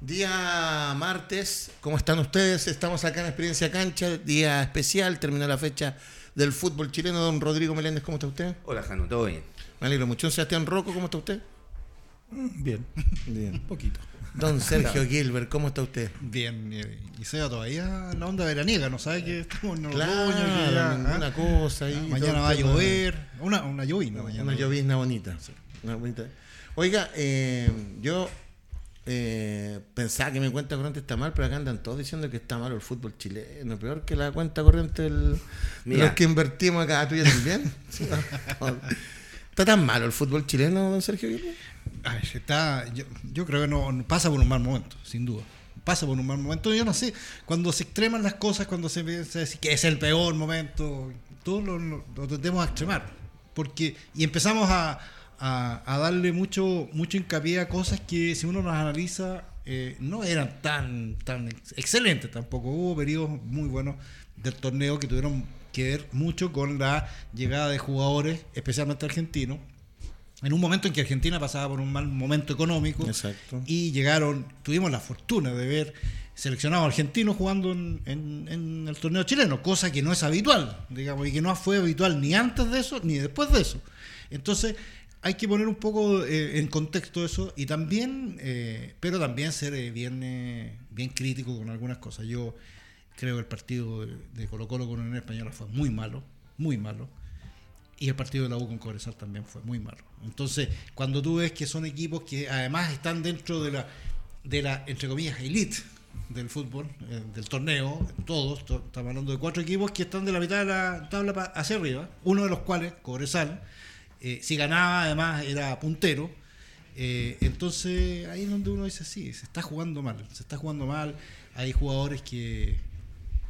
Día martes, ¿cómo están ustedes? Estamos acá en Experiencia Cancha, día especial, terminó la fecha del fútbol chileno. Don Rodrigo Meléndez, ¿cómo está usted? Hola, Jano, ¿todo bien? Me alegro mucho. Don Sebastián Rocco, ¿cómo está usted? Mm, bien. Bien. Un poquito. Don Sergio Gilbert, ¿cómo está usted? Bien. Y, Seba todavía en la onda veraniega, ¿no sabe que estamos en Claro, otoño? que ya, ninguna ¿ah? cosa ahí. Ah, mañana va a llover. Una, una llovina mañana. Una llovizna bonita. Una bonita. Oiga, eh, yo eh, pensaba que mi cuenta corriente está mal, pero acá andan todos diciendo que está malo el fútbol chileno. Peor que la cuenta corriente del, de los que invertimos acá. ¿Ah, ¿Tú ya también? Sí. ¿Está tan malo el fútbol chileno, don Sergio? Ay, está, yo, yo creo que no, no pasa por un mal momento, sin duda. Pasa por un mal momento. Yo no sé, cuando se extreman las cosas, cuando se piensa que es el peor momento, todo lo, lo- lo tendemos a extremar. Porque, y empezamos a, a- a darle mucho, mucho hincapié a cosas que si uno las analiza eh, no eran tan, tan ex- excelentes tampoco. Hubo periodos muy buenos del torneo que tuvieron que ver mucho con la llegada de jugadores, especialmente argentinos, en un momento en que Argentina pasaba por un mal momento económico Exacto. y llegaron, tuvimos la fortuna de ver seleccionados argentinos jugando en, en- en el torneo chileno, cosa que no es habitual, digamos, y que no fue habitual ni antes de eso ni después de eso. Entonces, hay que poner un poco eh, en contexto eso y también, eh, pero también ser eh, bien, eh, bien crítico con algunas cosas. Yo creo que el partido de, Colo Colo con Unión Española fue muy malo, muy malo. Y el partido de la U con Cobresal también fue muy malo. Entonces, cuando tú ves que son equipos que además están dentro de la, de la entre comillas, elite del fútbol, eh, del torneo, todos, to- estamos hablando de cuatro equipos que están de la mitad de la tabla hacia arriba, uno de los cuales, Cobresal, eh, si ganaba además era puntero. Eh, entonces, ahí es donde uno dice, sí, se está jugando mal, se está jugando mal. Hay jugadores que,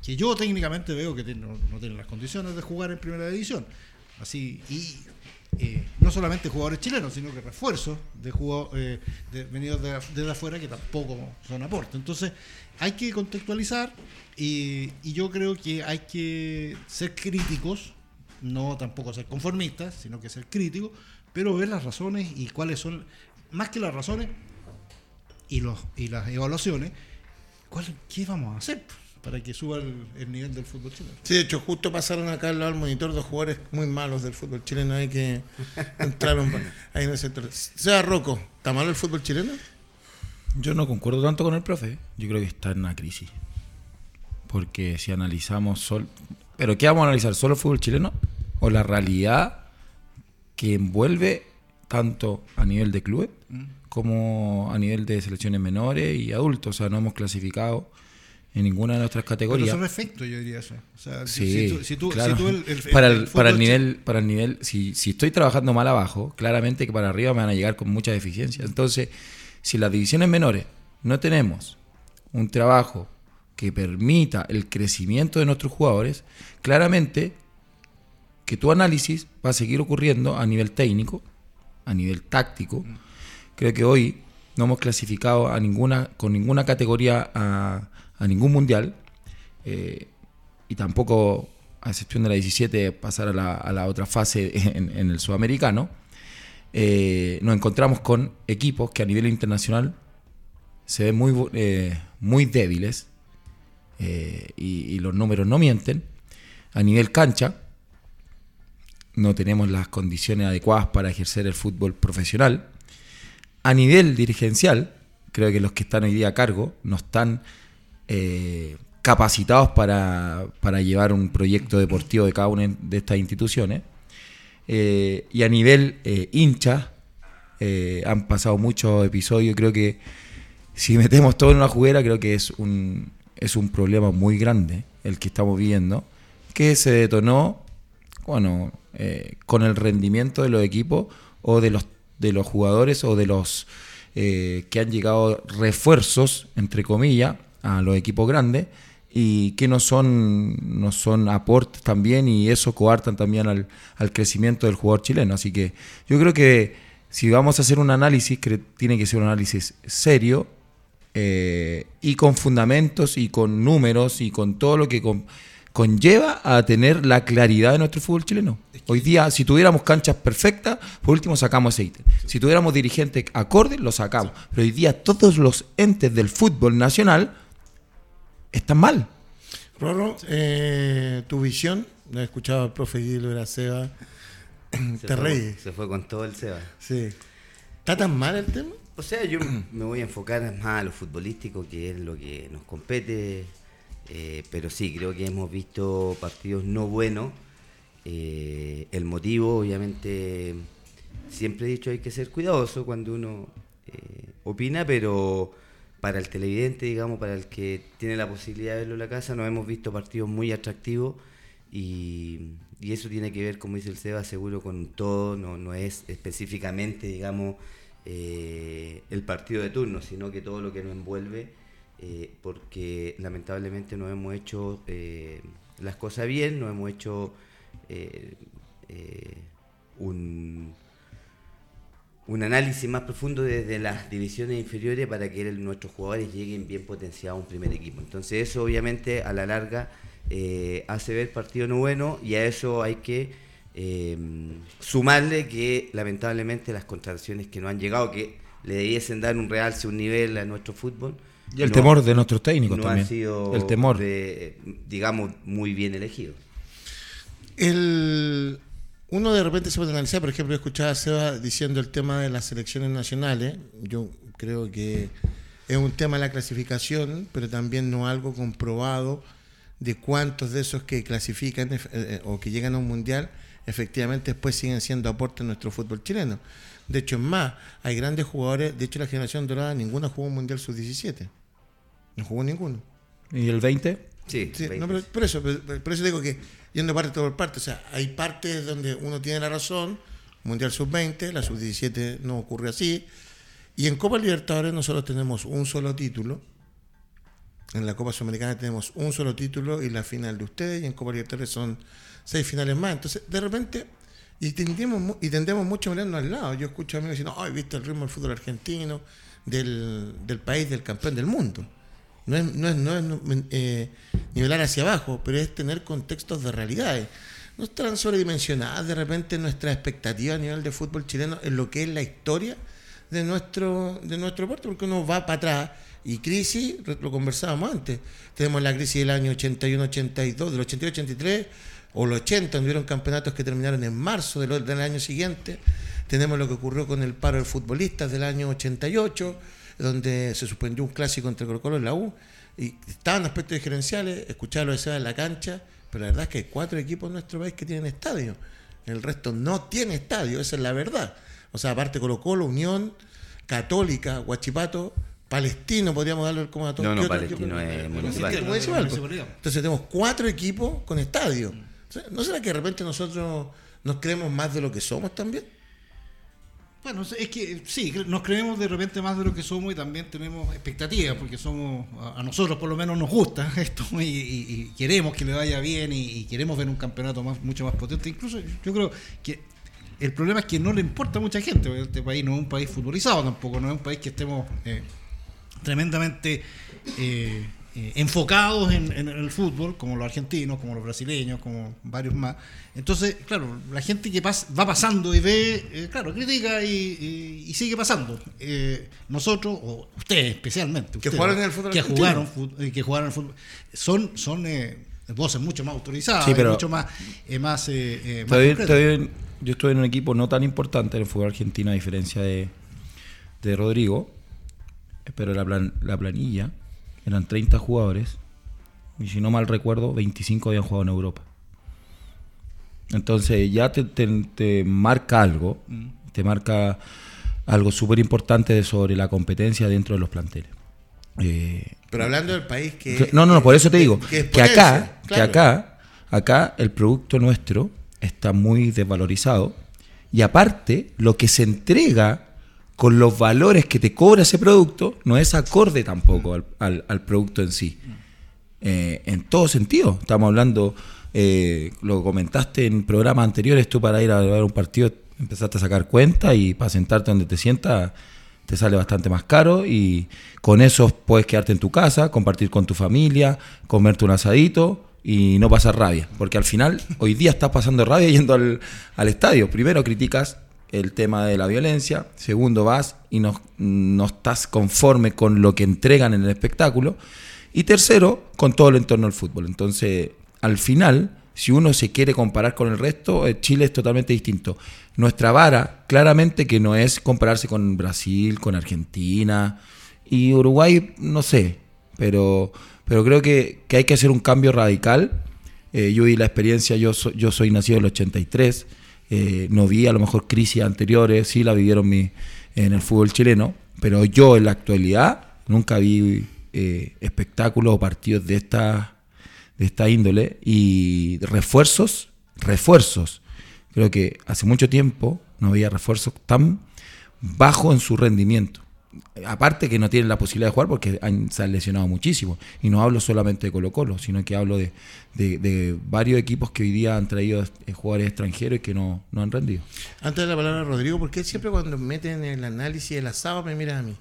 que yo técnicamente veo que no, no tienen las condiciones de jugar en primera división. Así, y eh, no solamente jugadores chilenos, sino que refuerzos de, jugado- eh, de venidos de, de afuera que tampoco son aporte. Entonces, hay que contextualizar y, y yo creo que hay que ser críticos, no tampoco ser conformistas, sino que ser críticos, pero ver las razones y cuáles son, más que las razones y, los, y las evaluaciones, ¿cuál, ¿qué vamos a hacer para que suba el, el nivel del fútbol chileno? Sí, de hecho, justo pasaron acá al lado del monitor dos jugadores muy malos del fútbol chileno ahí que entraron ahí en el sector. Sea Rocco, ¿está malo el fútbol chileno? Yo no concuerdo tanto con el profe. Yo creo que está en una crisis. Porque si analizamos solo... ¿Pero qué vamos a analizar? ¿Solo el fútbol chileno? ¿O la realidad que envuelve tanto a nivel de clubes como a nivel de selecciones menores y adultos? O sea, no hemos clasificado en ninguna de nuestras Pero categorías. efectos, yo diría eso. O sea, si- Sí, si, tú, si tú- claro. si tú el, el- para el el, para el nivel, para el nivel, si, si estoy trabajando mal abajo, claramente que para arriba me van a llegar con muchas deficiencias. Entonces, si las divisiones menores no tenemos un trabajo que permita el crecimiento de nuestros jugadores, claramente que tu análisis va a seguir ocurriendo a nivel técnico, a nivel táctico. Creo que hoy no hemos clasificado a ninguna, con ninguna categoría a, a ningún mundial. eh, y tampoco, a excepción de la 17, pasar a la, a la otra fase en, en el sudamericano. eh, nos encontramos con equipos que a nivel internacional se ven muy, eh, muy débiles eh, y, y los números no mienten. A nivel cancha, no tenemos las condiciones adecuadas para ejercer el fútbol profesional. A nivel dirigencial, creo que los que están hoy día a cargo no están eh, capacitados para, para llevar un proyecto deportivo de cada una de estas instituciones. Eh, y a nivel eh, hincha, han pasado muchos episodios. Creo que si metemos todo en una juguera, creo que es un, es un problema muy grande el que estamos viviendo, que se detonó bueno, eh, con el rendimiento de los equipos o de los, de los jugadores o de los eh, que han llegado refuerzos, entre comillas, a los equipos grandes y que no son, no son aportes también y eso coartan también al, al crecimiento del jugador chileno. Así que yo creo que si vamos a hacer un análisis, que tiene que ser un análisis serio eh, y con fundamentos y con números y con todo lo que conlleva a tener la claridad de nuestro fútbol chileno. Hoy día, si tuviéramos canchas perfectas, por último sacamos ese ítem. Si tuviéramos dirigentes acordes, lo sacamos. Pero hoy día todos los entes del fútbol nacional están mal. Rorro, eh, tu visión, lo he escuchado al profe Guido, era Seba, Se te fue- reyes. Se fue con todo el Seba. Sí. ¿Está tan mal el tema? O sea, yo me voy a enfocar más a lo futbolístico, que es lo que nos compete. Eh, pero sí, creo que hemos visto partidos no buenos. Eh, el motivo, obviamente, siempre he dicho hay que ser cuidadoso cuando uno eh, opina, pero para el televidente, digamos, para el que tiene la posibilidad de verlo en la casa, nos hemos visto partidos muy atractivos y, eso tiene que ver, como dice el Seba, seguro con todo, no, no es específicamente, digamos, el partido de turno, sino que todo lo que nos envuelve, eh, porque lamentablemente no hemos hecho eh, las cosas bien, no hemos hecho eh, un, un análisis más profundo desde las divisiones inferiores para que nuestros jugadores lleguen bien potenciados a un primer equipo. Entonces eso obviamente a la larga hace ver partido no bueno y a eso hay que sumarle que lamentablemente las contrataciones que no han llegado, que le debiesen dar un realce, un nivel a nuestro fútbol. Y el no- temor de nuestros técnicos no también. sido, el temor. de, digamos, muy bien elegidos. El, uno de repente se puede analizar, por ejemplo, escuchaba a Seba diciendo el tema de las selecciones nacionales. Yo creo que es un tema de la clasificación, pero también no algo comprobado de cuántos de esos que clasifican eh, eh, o que llegan a un mundial efectivamente después siguen siendo aporte en nuestro fútbol chileno. De hecho, es más, hay grandes jugadores, de hecho la generación dorada ninguna jugó un mundial sub-17. No jugó ninguno. ¿Y el 20? Sí, Sí, 20. no, pero por eso, por, por eso digo que yendo parte por parte, o sea, hay partes donde uno tiene la razón, Mundial Sub-20, la Sub-17 no ocurre así, y en Copa Libertadores nosotros tenemos un solo título, en la Copa Sudamericana tenemos un solo título y la final de ustedes, y en Copa Libertadores son seis finales más, entonces de repente, y tendemos, y tendemos mucho a mirarnos al lado, yo escucho a amigos diciendo, ay, viste el ritmo del fútbol argentino, del, del país, del campeón del mundo. No es, no es, no es eh, nivelar hacia abajo, pero es tener contextos de realidades. No están sobredimensionadas de repente nuestras expectativas a nivel de fútbol chileno en lo que es la historia de nuestro, de nuestro puerto, porque uno va para atrás y crisis, lo conversábamos antes. Tenemos la crisis del año 81-82, del 82-83 o el 80, donde hubieron campeonatos que terminaron en marzo del, año siguiente. Tenemos lo que ocurrió con el paro de futbolistas del año 88, donde se suspendió un clásico entre Colo Colo y la U. Y estaban aspectos diferenciales, escuchaba lo que se en la cancha, pero la verdad es que hay cuatro equipos en nuestro país que tienen estadio. El resto no tiene estadio, esa es la verdad. O sea, aparte Colo Colo, Unión, Católica, Huachipato, Palestino, podríamos darle como a todos. No, no, ¿Qué otro Palestino equipo? es municipal. es municipal. Municipalidad. Entonces tenemos cuatro equipos con estadio. Sea, ¿No será que de repente nosotros nos creemos más de lo que somos también? Bueno, es que sí, nos creemos de repente más de lo que somos y también tenemos expectativas, porque somos, a nosotros por lo menos nos gusta esto y, queremos que le vaya bien y, y queremos ver un campeonato más, mucho más potente. Incluso yo creo que el problema es que no le importa a mucha gente, porque este país no es un país futbolizado tampoco, no es un país que estemos eh, tremendamente eh, eh, enfocados en, en el fútbol, como los argentinos, como los brasileños, como varios más. Entonces, claro, la gente que pas- va pasando y ve, eh, claro, critica y, y- y sigue pasando. Eh, nosotros, o ustedes especialmente, Que ustedes, jugaron en el fútbol que argentino. jugaron, que jugaron en el fútbol, son, son eh, voces mucho más autorizadas, Sí, pero- mucho más, eh, más, más Todavía- concretas. todavía- yo estuve en un equipo no tan importante en el fútbol argentino, a diferencia de, de Rodrigo, pero la, plan- la planilla eran 30 jugadores, y si no mal recuerdo, 25 habían jugado en Europa. Entonces ya te, te- te marca algo, te marca algo súper importante sobre la competencia dentro de los planteles. Eh, Pero hablando del país que... no, no, no, por eso te digo que acá, que acá, acá el producto nuestro está muy desvalorizado y aparte lo que se entrega con los valores que te cobra ese producto no es acorde tampoco al, al- producto en sí. Eh, en todo sentido. Estamos hablando, eh, lo comentaste en programas anteriores, tú para ir a ver un partido empezaste a sacar cuenta y para sentarte donde te sientas te sale bastante más caro y con eso puedes quedarte en tu casa, compartir con tu familia, comerte un asadito y no pasar rabia. Porque al final, hoy día estás pasando rabia yendo al, al estadio. Primero criticas el tema de la violencia, segundo vas y no, no estás conforme con lo que entregan en el espectáculo, y tercero, con todo el entorno del fútbol. Entonces, al final, si uno se quiere comparar con el resto, eh, Chile es totalmente distinto. Nuestra vara, claramente que no es compararse con Brasil, con Argentina y Uruguay, no sé, pero, pero creo que, que hay que hacer un cambio radical. Eh, yo vi la experiencia, yo, yo soy nacido en el 83, eh, no vi a lo mejor crisis anteriores, sí la vivieron mi, en el fútbol chileno, pero yo en la actualidad nunca vi eh, espectáculos o partidos de esta, de esta índole y refuerzos, refuerzos. Creo que hace mucho tiempo no había refuerzos tan bajos en su rendimiento. Aparte que no tienen la posibilidad de jugar porque han- se han lesionado muchísimo. Y no hablo solamente de Colo Colo, sino que hablo de, de- de varios equipos que hoy día han traído eh, jugadores extranjeros y que no, no han rendido. Antes de la palabra Rodrigo, ¿por qué siempre cuando meten el análisis del asado me miras a mí?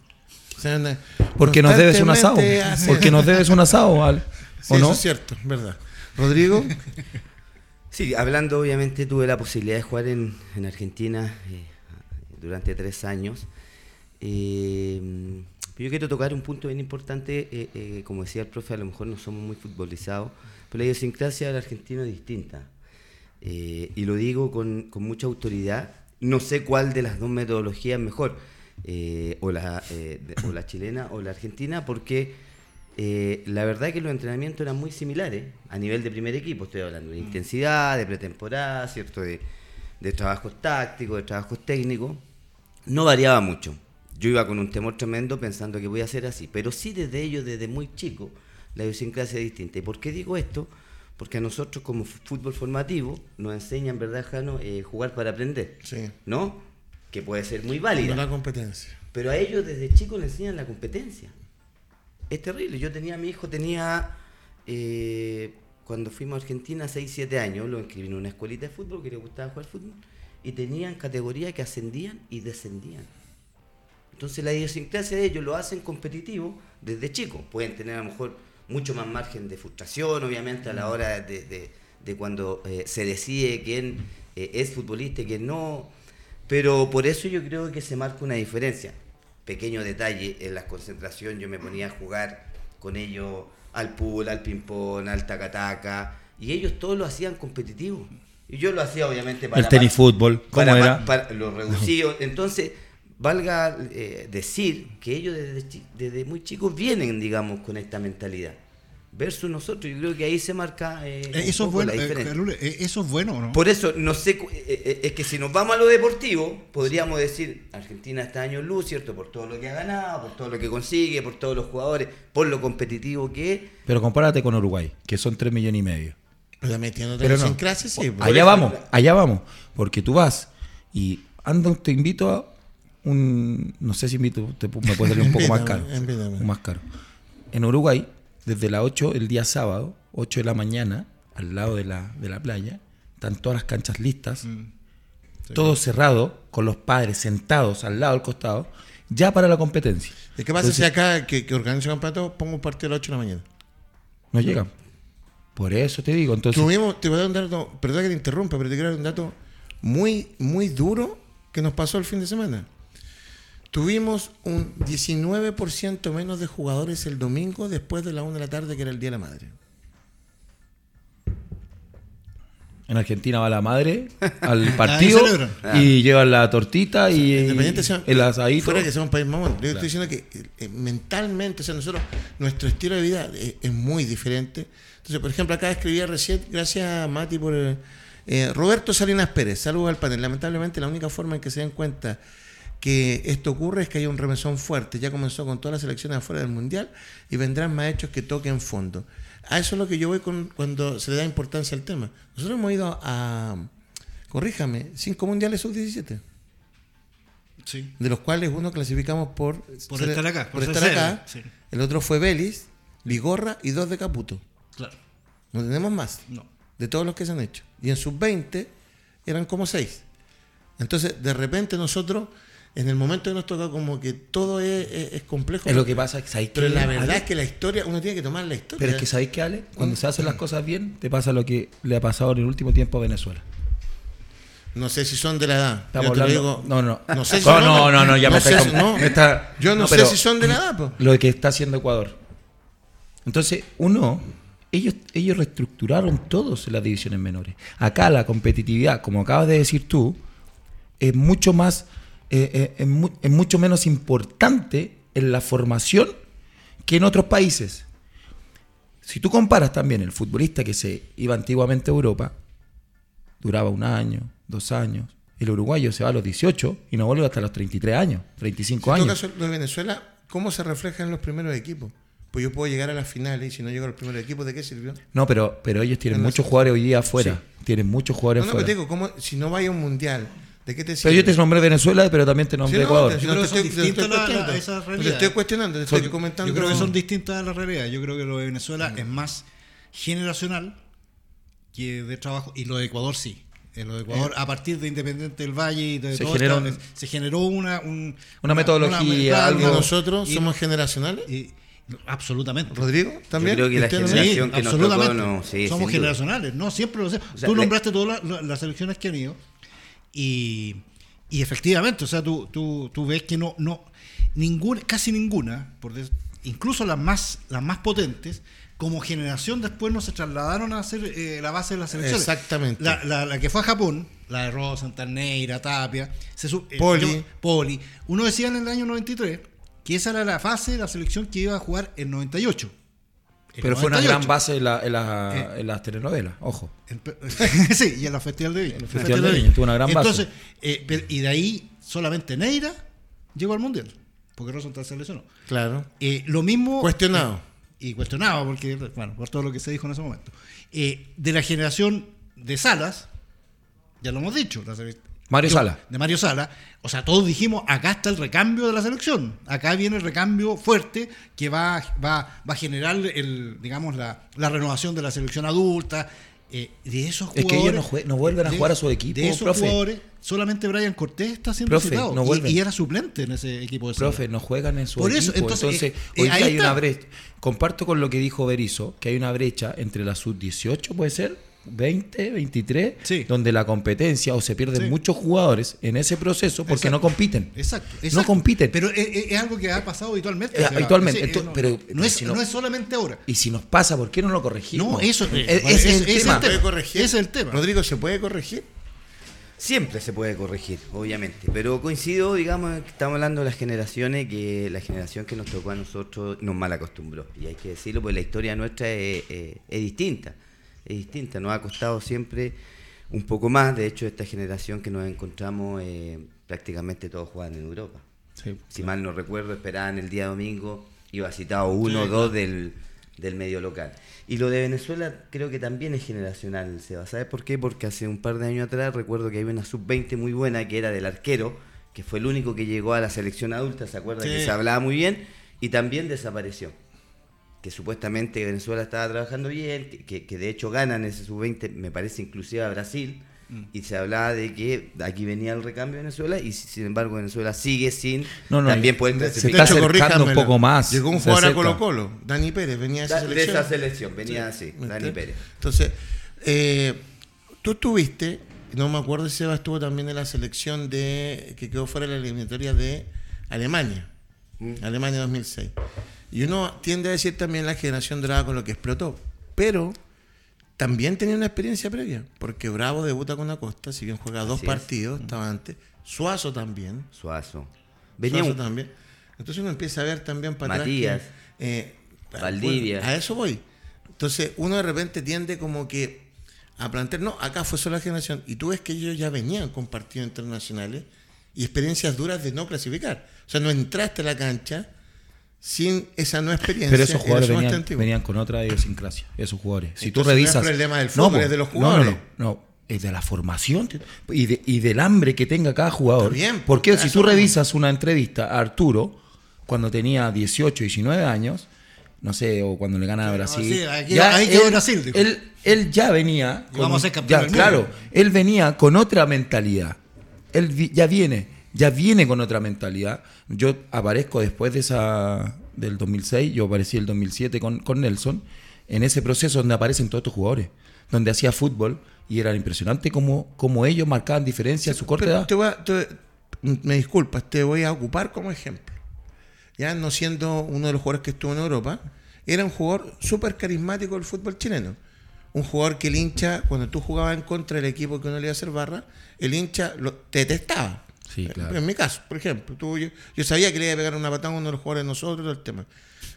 O sea, Porque nos debes un asado. hace- Porque nos debes un asado, ¿vale? Sí, ¿O eso no? es cierto, verdad. Rodrigo, Sí, hablando obviamente tuve la posibilidad de jugar en, en Argentina eh, durante tres años. Eh, yo quiero tocar un punto bien importante, eh, eh, como decía el profe, a lo mejor no somos muy futbolizados, pero la idiosincrasia del argentino es distinta. Eh, y lo digo con, con mucha autoridad, no sé cuál de las dos metodologías es mejor, o, la, de- o la chilena o la argentina, porque la verdad es que los entrenamientos eran muy similares a nivel de primer equipo. Estoy hablando de intensidad, de pretemporada, ¿cierto? De, de trabajos tácticos, de trabajos técnicos. No variaba mucho. Yo iba con un temor tremendo pensando que voy a hacer así. Pero sí desde ellos, desde muy chico, la idiosincrasia es distinta. ¿Y por qué digo esto? Porque a nosotros como fútbol formativo nos enseñan, ¿verdad, Jano? Eh, jugar para aprender. Sí. ¿No? Que puede ser muy no válida. la competencia. Pero a ellos desde chicos les enseñan la competencia. Es terrible. Yo tenía, mi hijo tenía, eh, cuando fuimos a Argentina, 6, 7 años, lo inscribí en una escuelita de fútbol que le gustaba jugar fútbol, y tenían categorías que ascendían y descendían. Entonces la idiosincrasia de ellos lo hacen competitivo desde chicos. Pueden tener a lo mejor mucho más margen de frustración, obviamente, a la hora de, de- de cuando eh, se decide quién eh, es futbolista y quién no. Pero por eso yo creo que se marca una diferencia. Pequeño detalle, en la concentración yo me ponía a jugar con ellos al pool, al ping-pong, al tacataca, y ellos todos lo hacían competitivo. Y yo lo hacía obviamente para... El tenis fútbol, ¿cómo para, era? para los reducidos. Entonces, valga eh, decir que ellos desde, chi- desde muy chicos vienen, digamos, con esta mentalidad. Versus nosotros, yo creo que ahí se marca eh, Eh, Eso es bueno, la eh, diferencia. Eh, eso es bueno, ¿o ¿no? Por eso, no sé, es que si nos vamos a lo deportivo, podríamos decir, Argentina está año luz, ¿cierto? Por todo lo que ha ganado, por todo lo que consigue, por todos los jugadores, por lo competitivo que es. Pero compárate con Uruguay, que son 3 millones y medio. Pero metiéndote Pero en no. clase, sí. Allá vamos, allá vamos. Porque tú vas y anda, te invito a un. No sé si invito, te, pu- me puede salir un poco más caro. Más caro. En Uruguay, desde las 8 el día sábado, 8 de la mañana, al lado de la, de la playa, están todas las canchas listas, todo cerrado, con los padres sentados al lado, al costado, ya para la competencia. ¿Y qué pasa si Entonces, acá, que, que organiza campeonato, pongo un partido a las 8 de la mañana? No llegan. Por eso te digo. Entonces, Tuvimos, te voy a dar un dato, perdón que te interrumpa, pero te quiero dar un dato muy, muy duro que nos pasó el fin de semana. Tuvimos un 19% menos de jugadores el domingo después de la 1 de la tarde, que era el Día de la Madre. En Argentina va la madre al partido celebran. y llevan la tortita y Independiente sea- el asadito. Fuera que sea un país mamón. Yo estoy diciendo que eh, mentalmente, o sea, nosotros, nuestro estilo de vida eh, es muy diferente. Entonces, por ejemplo, acá escribía recién, gracias Mati por... eh, eh, Roberto Salinas Pérez, saludos al panel. Lamentablemente la única forma en que se den cuenta que esto ocurre es que haya un remesón fuerte. Ya comenzó con todas las selecciones afuera del Mundial y vendrán más hechos que toquen fondo. A eso es lo que yo voy con, cuando se le da importancia al tema. Nosotros hemos ido a, corríjame, cinco mundiales sub-17 Sí. de los cuales uno clasificamos por, Por estar acá, por por estar ser acá. sí. El otro fue Vélez, Vigorra y dos de Caputo. Claro. No tenemos más No. de todos los que se han hecho. Y en sub-20 eran como seis. Entonces, de repente nosotros en el momento que nos toca como que todo es, es- es complejo. Es lo que pasa, que ¿sabéis Pero la verdad Ale? es que la historia, uno tiene que tomar la historia. Pero es que ¿sabéis qué, Ale? Cuando se hacen las cosas bien, te pasa lo que le ha pasado en el último tiempo a Venezuela. No sé si son de la edad. Estamos Yo te hablando- digo- no, no. No sé si no, no, no, no, ya no me está, no. me está- Yo no, sé si son de la edad, po. Lo que está haciendo Ecuador. Entonces, uno, ellos, ellos reestructuraron todos las divisiones menores. Acá la competitividad, como acabas de decir tú, es mucho más, eh, eh, es, mu- es mucho menos importante en la formación que en otros países. Si tú comparas también el futbolista que se iba antiguamente a Europa, duraba un año, dos años. El uruguayo se va a los 18 y no vuelve hasta los 33 años, 35 En todo años. caso, lo de Venezuela, ¿cómo se refleja en los primeros equipos? Pues yo puedo llegar a las finales y si no llego a los primeros equipos, ¿de qué sirvió? No, pero, pero ellos tienen muchos jugadores hoy día afuera. Tienen muchos No, jugadores no, pero afuera. te digo, ¿cómo, si no vaya a un mundial, ¿de qué te sirve? pero yo te nombré Venezuela, pero también te nombré Sí, no, Ecuador. te- Yo creo que son estoy- distintas estoy la- la- cuestionando. esas realidades. estoy cuestionando, te estoy comentando. Yo creo que son distintas a la realidad. Yo creo que lo de Venezuela Mm. es más generacional que de trabajo. Y lo de Ecuador sí. En lo de Ecuador, a partir de Independiente del Valle y de Se todo generó esto, un- se generó una, un- Una metodología, ¿Y algo- nosotros y- somos generacionales? y- absolutamente. ¿Rodrigo? ¿También? creo que la generación- Sí, que nos absolutamente. tocó, no, sí, Somos generacionales, no, siempre lo sé. sea, tú le- nombraste todas la- la- las selecciones que han ido y, y efectivamente, o sea, tú, tú, tú ves que no, no, ninguna, casi ninguna, por des- incluso las más, las más potentes, como generación después no se trasladaron a hacer eh, la base de las selecciones. Exactamente. La, la- la que fue a Japón, la de Rosa, Tarneira, Tapia, se eh, Poli. yo- Poli. Uno decía en el año 93 que esa era la fase de la selección que iba a jugar en 98. Pero fue una 98. gran base en, la- en la- Eh. en las telenovelas, ojo. En sí, y en la Festival de Viña. el Festival de Viña, tuvo una gran base. Entonces, eh, pero- y de ahí solamente Neira llegó al Mundial, porque Rosenthal se lesionó. Claro. Eh, lo mismo... Cuestionado. Y cuestionado, porque, bueno, por todo lo que se dijo en ese momento. Eh, de la generación de Salas, ya lo hemos dicho. la Mario yo- Sala. De Mario Sala. O sea, todos dijimos, acá está el recambio de la selección. Acá viene el recambio fuerte que va, va, va a generar, el, digamos, la, la renovación de la selección adulta. Eh, de esos Es jugadores. que ellos no jue- no vuelven a de- jugar a su equipo, De esos profe. jugadores, solamente Brian Cortés está siendo Profe, citado. no y- y, era suplente en ese equipo de Profe, Sala. no juegan en su Por eso, equipo. entonces, Entonces, eh, hoy eh, ahí hay una brecha. Comparto con lo que dijo Berizzo, que hay una brecha entre la sub-18, puede ser, 20, 23, Sí. donde la competencia o se pierden Sí. muchos jugadores en ese proceso porque Exacto. no compiten. Exacto, No compiten. Pero es, es- es algo que ha pasado habitualmente. Eh, habitualmente, no, pero- no, es, si no- no es solamente ahora. Y si nos pasa, ¿por qué no lo corregimos? No, eso Eh, eh, es, el tema. el ¿Puede corregir? Ese es el tema. Rodrigo, ¿se puede corregir? Siempre se puede corregir, obviamente, pero coincido, digamos, que estamos hablando de las generaciones, que la generación que nos tocó a nosotros nos mal acostumbró, y hay que decirlo, porque la historia nuestra es, es- es distinta, es distinta, nos ha costado siempre un poco más, de hecho esta generación que nos encontramos eh, prácticamente todos juegan en Europa. Si mal no recuerdo, esperaban el día domingo, iba citado uno o dos del, del medio local. Y lo de Venezuela creo que también es generacional, Seba. ¿Sabes por qué? Porque hace un par de años atrás recuerdo que había una sub-20 muy buena que era del arquero, que fue el único que llegó a la selección adulta, ¿se acuerda? Sí. Que se hablaba muy bien, y también desapareció. Que supuestamente Venezuela estaba trabajando bien, que- que, que de hecho ganan ese sub-20, me parece inclusive a Brasil, Mm. y se hablaba de que aquí venía el recambio de Venezuela, y sin embargo Venezuela sigue sin No, no, también poder se está acercando un poco más, Llegó un jugador a. Colo Colo, Dani Pérez, venía de esa Da- de selección. esa selección, venía así, ¿Me Dani? Pérez. Entonces, eh, tú estuviste, no me acuerdo si Seba estuvo también en la selección de que quedó fuera de la eliminatoria de Alemania, Mm. Alemania 2006. Y uno tiende a decir también la generación dorada con lo que explotó, pero también tenía una experiencia previa, porque Bravo debuta con Acosta, si bien juega dos es. partidos, estaba antes, Suazo también, Suazo. Venía Suazo un- también. Entonces uno empieza a ver también para Matías. atrás. que, eh, Valdivia. bueno, a eso voy. Entonces uno de repente tiende como que a plantear, no, acá fue solo la generación. Y tú ves que ellos ya venían con partidos internacionales y experiencias duras de no clasificar. O sea, no entraste a la cancha sin esa no experiencia. Pero esos jugadores venían, venían con otra idiosincrasia, esos jugadores. Si tú Entonces, no es revisas. problema del fútbol, po, es de los no, no, jugadores. No, no, es de la formación y, de- y del hambre que tenga cada jugador. Bien, Porque si tú revisas una entrevista a Arturo, cuando tenía 18, 19 años, no sé, o cuando le gana a Brasil. sí, aquí- ahí quedó Brasil, dijo. Él, él ya venía. Vamos a ser ya. Claro, él venía con otra mentalidad. Él ya viene ya viene con otra mentalidad. Yo aparezco después de esa del 2006, yo aparecí el 2007 con, con Nelson, en ese proceso donde aparecen todos estos jugadores, donde hacía fútbol y era impresionante como, como ellos marcaban diferencia en su corta edad. te voy a- te- me disculpas, te voy a ocupar como ejemplo. Ya no siendo uno de los jugadores que estuvo en Europa, era un jugador súper carismático del fútbol chileno. Un jugador que el hincha, cuando tú jugabas en contra del equipo que uno le iba a hacer barra, el hincha lo, te detestaba. Sí, claro. En mi caso, por ejemplo, tú, yo, yo sabía que le iba a pegar una patada a uno de los jugadores de nosotros, todo el tema.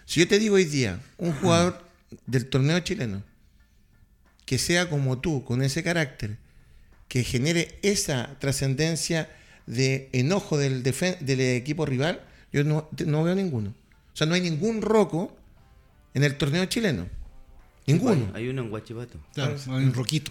Si yo te digo hoy día, un jugador del torneo chileno que sea como tú, con ese carácter, que genere esa trascendencia de enojo del, defen- del equipo rival, yo no, no veo ninguno. O sea, no hay ningún roco en el torneo chileno. Ninguno. Hay uno en Guachipato. Claro, hay un roquito.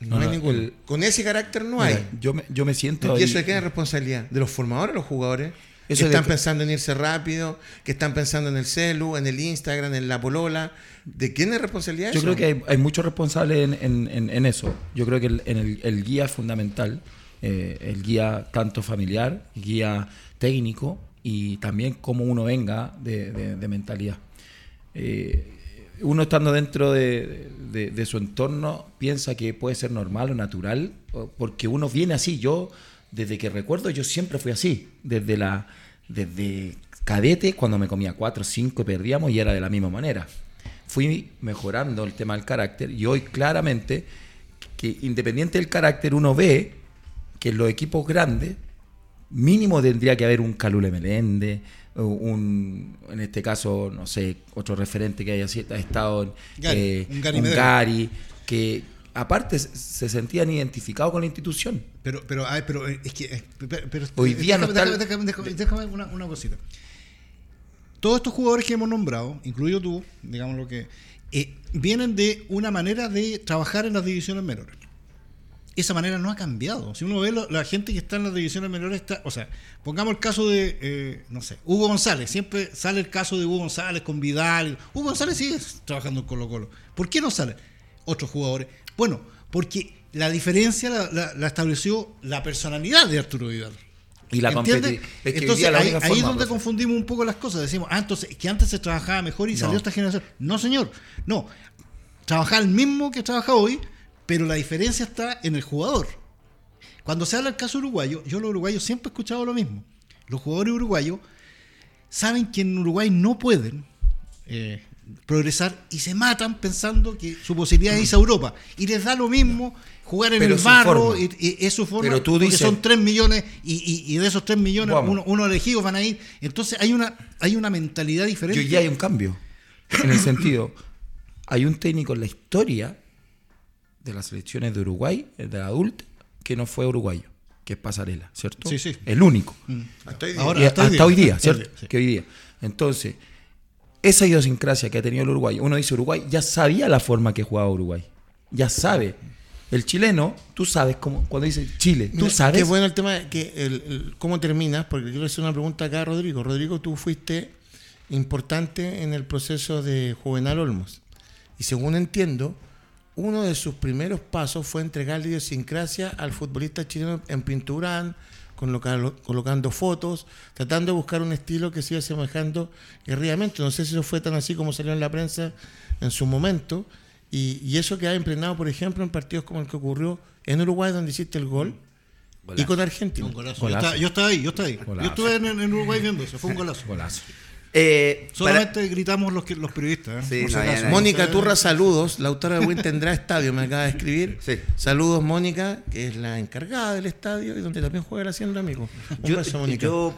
No, No, hay no, ninguno. el- Con ese carácter no Mira, hay. yo, me, yo me siento... ¿Y eso de qué es responsabilidad? ¿De los formadores o los jugadores? Que Eso de están que- pensando en irse rápido, que están pensando en el celu, en el Instagram, en la polola. ¿De quién es responsabilidad Yo eso? creo que hay, hay muchos responsables en, en- en- en eso. Yo creo que el, en el, el guía es fundamental, eh, el guía tanto familiar, guía técnico y también cómo uno venga de, de- de mentalidad. Eh, uno estando dentro de, de- su entorno piensa que puede ser normal o natural, porque uno viene así. Yo, desde que recuerdo, yo siempre fui así. Desde la desde cadete, cuando me comía cuatro o cinco y perdíamos, y era de la misma manera. Fui mejorando el tema del carácter y hoy claramente que independiente del carácter uno ve que en los equipos grandes mínimo tendría que haber un Calule Meléndez, o un, en este caso, no sé, otro referente que haya estado en Gary, eh, un Gary un. Gary, que aparte se- se sentían identificados con la institución. Pero, pero, a ver, pero eh, es que. eh, pero- pero- Hoy día no está déjame, déjame- déjame una, una cosita. Todos estos jugadores que hemos nombrado, incluido tú, digamos lo que. eh, vienen de una manera de trabajar en las divisiones menores. Esa manera no ha cambiado. Si uno ve lo- la gente que está en las divisiones menores, está, o sea, pongamos el caso de, eh, no sé, Hugo González. Siempre sale el caso de Hugo González con Vidal. Hugo González sigue trabajando en Colo Colo. ¿Por qué no sale otros jugadores? Bueno, porque la diferencia la, la- la estableció la personalidad de Arturo Vidal. Y la ¿Entiendes? competi- es que entonces la ahí, es donde profe. confundimos un poco las cosas. Decimos, ah, entonces que antes se trabajaba mejor y No. salió esta generación. No, señor. No. Trabajar el mismo que trabaja hoy, pero la diferencia está en el jugador. Cuando se habla del caso uruguayo, yo los uruguayos siempre he escuchado lo mismo. Los jugadores uruguayos saben que en Uruguay no pueden eh, progresar y se matan pensando que su posibilidad es irse a Europa. Y les da lo mismo jugar en Pero el barro, y, y es su forma, Pero tú dices- son 3 millones y, y- y de esos 3 millones, uno, uno elegidos van a ir. Entonces hay una, hay una mentalidad Y diferente. hoy ya hay un cambio. En el sentido, hay un técnico en la historia de las selecciones de Uruguay, el de adulto, que no fue uruguayo, que es Pasarela, ¿cierto? Sí, sí. El único. Hasta hoy día. Ahora- Y hasta hasta, hoy día. día, Hasta ¿cierto? hoy día, sí. Que hoy día. Entonces, esa idiosincrasia que ha tenido el Uruguay, uno dice Uruguay, ya sabía la forma que jugaba Uruguay. Ya sabe. El chileno, tú sabes cómo, cuando dice Chile, tú sabes. Qué bueno el tema, que el, el- cómo terminas, porque quiero hacer una pregunta acá a Rodrigo. Rodrigo, tú fuiste importante en el proceso de Juvenal Olmos. Y según entiendo, uno de sus primeros pasos fue entregar la idiosincrasia al futbolista chileno en pinturán, colocando, colocando fotos, tratando de buscar un estilo que se iba asemejando guerrillamente. No sé si eso fue tan así como salió en la prensa en su momento. Y, y eso que ha impregnado, por ejemplo, en partidos como el que ocurrió en Uruguay, donde hiciste el gol, y con Argentina. Un golazo. Golazo. Yo, estaba, yo estaba ahí, yo estaba ahí. Golazo. Yo estuve en, en Uruguay viendo eso, fue un golazo. Golazo. Eh, para- Solamente gritamos los, que, los periodistas. ¿eh? Sí, no, ya no. Mónica Turra, saludos. Lautaro de Win tendrá estadio, me acaba de escribir. Sí. Saludos, Mónica, que es la encargada del estadio y donde también juega el Hacienda Amigo. Un Yo, beso, Mónica. yo,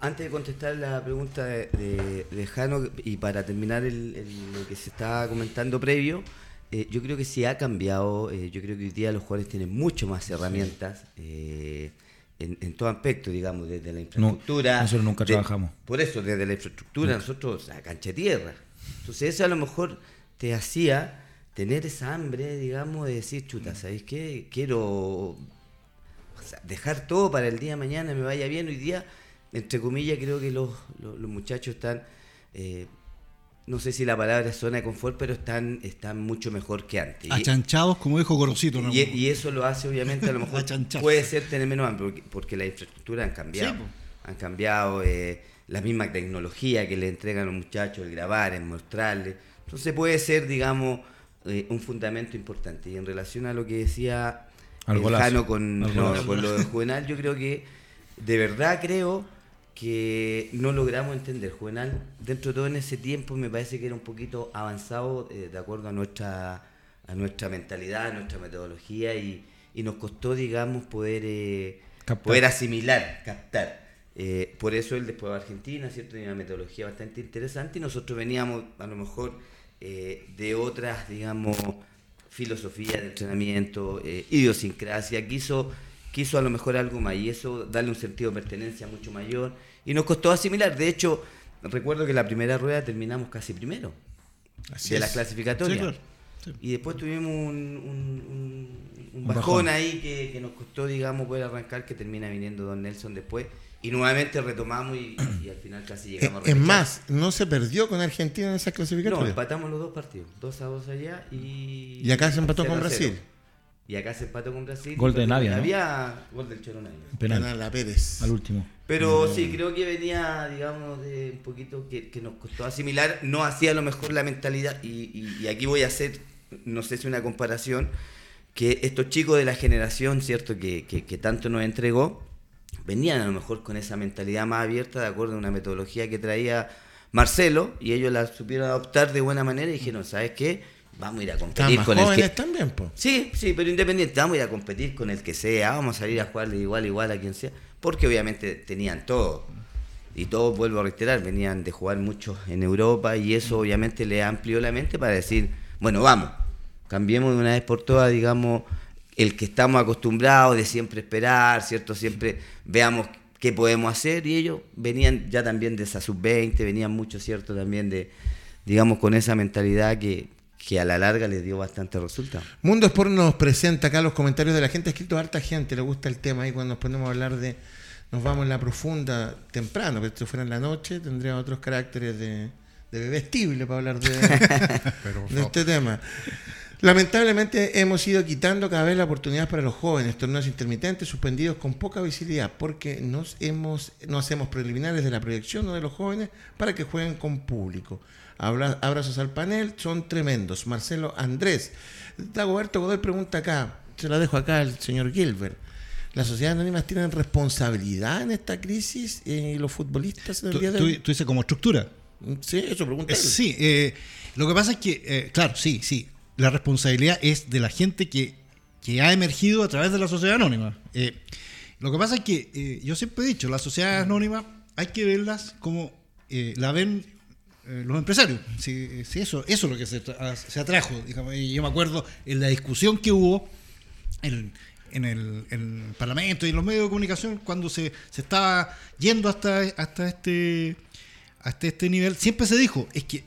antes de contestar la pregunta de, de- de Jano y para terminar el- el- lo que se estaba comentando previo, eh, yo creo que sí ha cambiado. eh, yo creo que hoy día los jugadores tienen mucho más herramientas eh, en, en todo aspecto, digamos, desde la infraestructura. nosotros nunca de- trabajamos. Por eso, desde la infraestructura, nosotros, la cancha de tierra. Entonces, eso a lo mejor te hacía tener esa hambre, digamos, de decir, chuta, ¿sabéis qué? Quiero dejar todo para el día de mañana, me vaya bien. Hoy día, entre comillas, creo que los, los, los muchachos están eh, no sé si la palabra es zona de confort, pero están, están mucho mejor que antes. Achanchados, como dijo Gorosito. ¿no? y, y eso lo hace, obviamente, a lo mejor puede ser tener menos hambre, porque, porque las infraestructuras han cambiado. Sí, han cambiado eh, la misma tecnología que le entregan a los muchachos, el grabar, el mostrarles. Entonces puede ser, digamos, eh, un fundamento importante. Y en relación a lo que decía Al el. Jano no, con lo de Juvenal, yo creo que de verdad creo que no logramos entender. Juvenal, dentro de todo en ese tiempo, me parece que era un poquito avanzado eh, de acuerdo a nuestra, a nuestra mentalidad, a nuestra metodología y, y nos costó, digamos, poder, eh, poder asimilar, captar. Eh, por eso él después a Argentina, ¿cierto? Tenía una metodología bastante interesante y nosotros veníamos a lo mejor de otras, digamos, filosofías de entrenamiento, idiosincrasia, quiso, quiso a lo mejor algo más y eso darle un sentido de pertenencia mucho mayor y nos costó asimilar. De hecho, recuerdo que la primera rueda terminamos casi primero Así de es. las clasificatorias. Sí, claro. Sí. Y después tuvimos un, un- un- un bajón, bajón. ahí que, que nos costó, digamos, poder arrancar, que termina viniendo Don Nelson después. Y nuevamente retomamos y, y al final casi Eh, llegamos a Es más, no se perdió con Argentina en esas No, clasificatorias. empatamos los dos partidos, 2 a 2 allá y... Y acá se empató 0 a con 0. Brasil. Y acá se empató con Brasil. Gol de Navia, ¿no? Había gol del Choro Navia. Penal. La Pérez. Al último. Pero sí, creo que venía, digamos, de un poquito que, que nos costó asimilar. No hacía a lo mejor la mentalidad, y, y- y aquí voy a hacer, no sé si una comparación, que estos chicos de la generación, ¿cierto?, que, que- que tanto nos entregó, venían a lo mejor con esa mentalidad más abierta, de acuerdo a una metodología que traía Marcelo, y ellos la supieron adoptar de buena manera y dijeron, ¿sabes qué? Vamos a ir a competir más con el que... también, po. Sí, sí, pero independiente, vamos a ir a competir con el que sea, vamos a salir a jugarle igual, igual a quien sea, porque obviamente tenían todo. Y todos, vuelvo a reiterar, venían de jugar mucho en Europa y eso obviamente le amplió la mente para decir, bueno, vamos, cambiemos de una vez por todas, digamos, el que estamos acostumbrados de siempre esperar, ¿cierto? Siempre veamos qué podemos hacer y ellos venían ya también de esa sub-20, venían mucho, ¿cierto? También de, digamos, con esa mentalidad que, que a la larga les dio bastante resultado. Mundo Sport nos presenta acá los comentarios de la gente. Ha escrito harta gente, le gusta el tema. Y cuando nos ponemos a hablar de. Nos vamos en la profunda temprano, pero esto fuera en la noche, tendría otros caracteres de, de bebestible para hablar de, de este tema. Lamentablemente hemos ido quitando cada vez la oportunidad para los jóvenes, torneos intermitentes suspendidos con poca visibilidad, porque nos hemos, no hacemos preliminares de la proyección de los jóvenes para que jueguen con público. Abra- abrazos al panel, son tremendos. Marcelo Andrés. Dagoberto Godoy pregunta acá, se la dejo acá al señor Gilbert. ¿Las sociedades anónimas tienen responsabilidad en esta crisis y los futbolistas en el Tú, día de hoy? tú dices como estructura. Sí, eso pregunta. Eh, sí, eh, lo que pasa es que, eh, claro, sí, sí, la responsabilidad es de la gente que, que ha emergido a través de la sociedad anónima. Eh, lo que pasa es que eh, yo siempre he dicho, las sociedades anónimas hay que verlas como eh, la ven eh, los empresarios. Sí, sí, eso, eso es lo que se, tra- se atrajo. digamos. Y yo me acuerdo en la discusión que hubo en, en el, en el Parlamento y en los medios de comunicación cuando se, se estaba yendo hasta, hasta este hasta este nivel, siempre se dijo, es que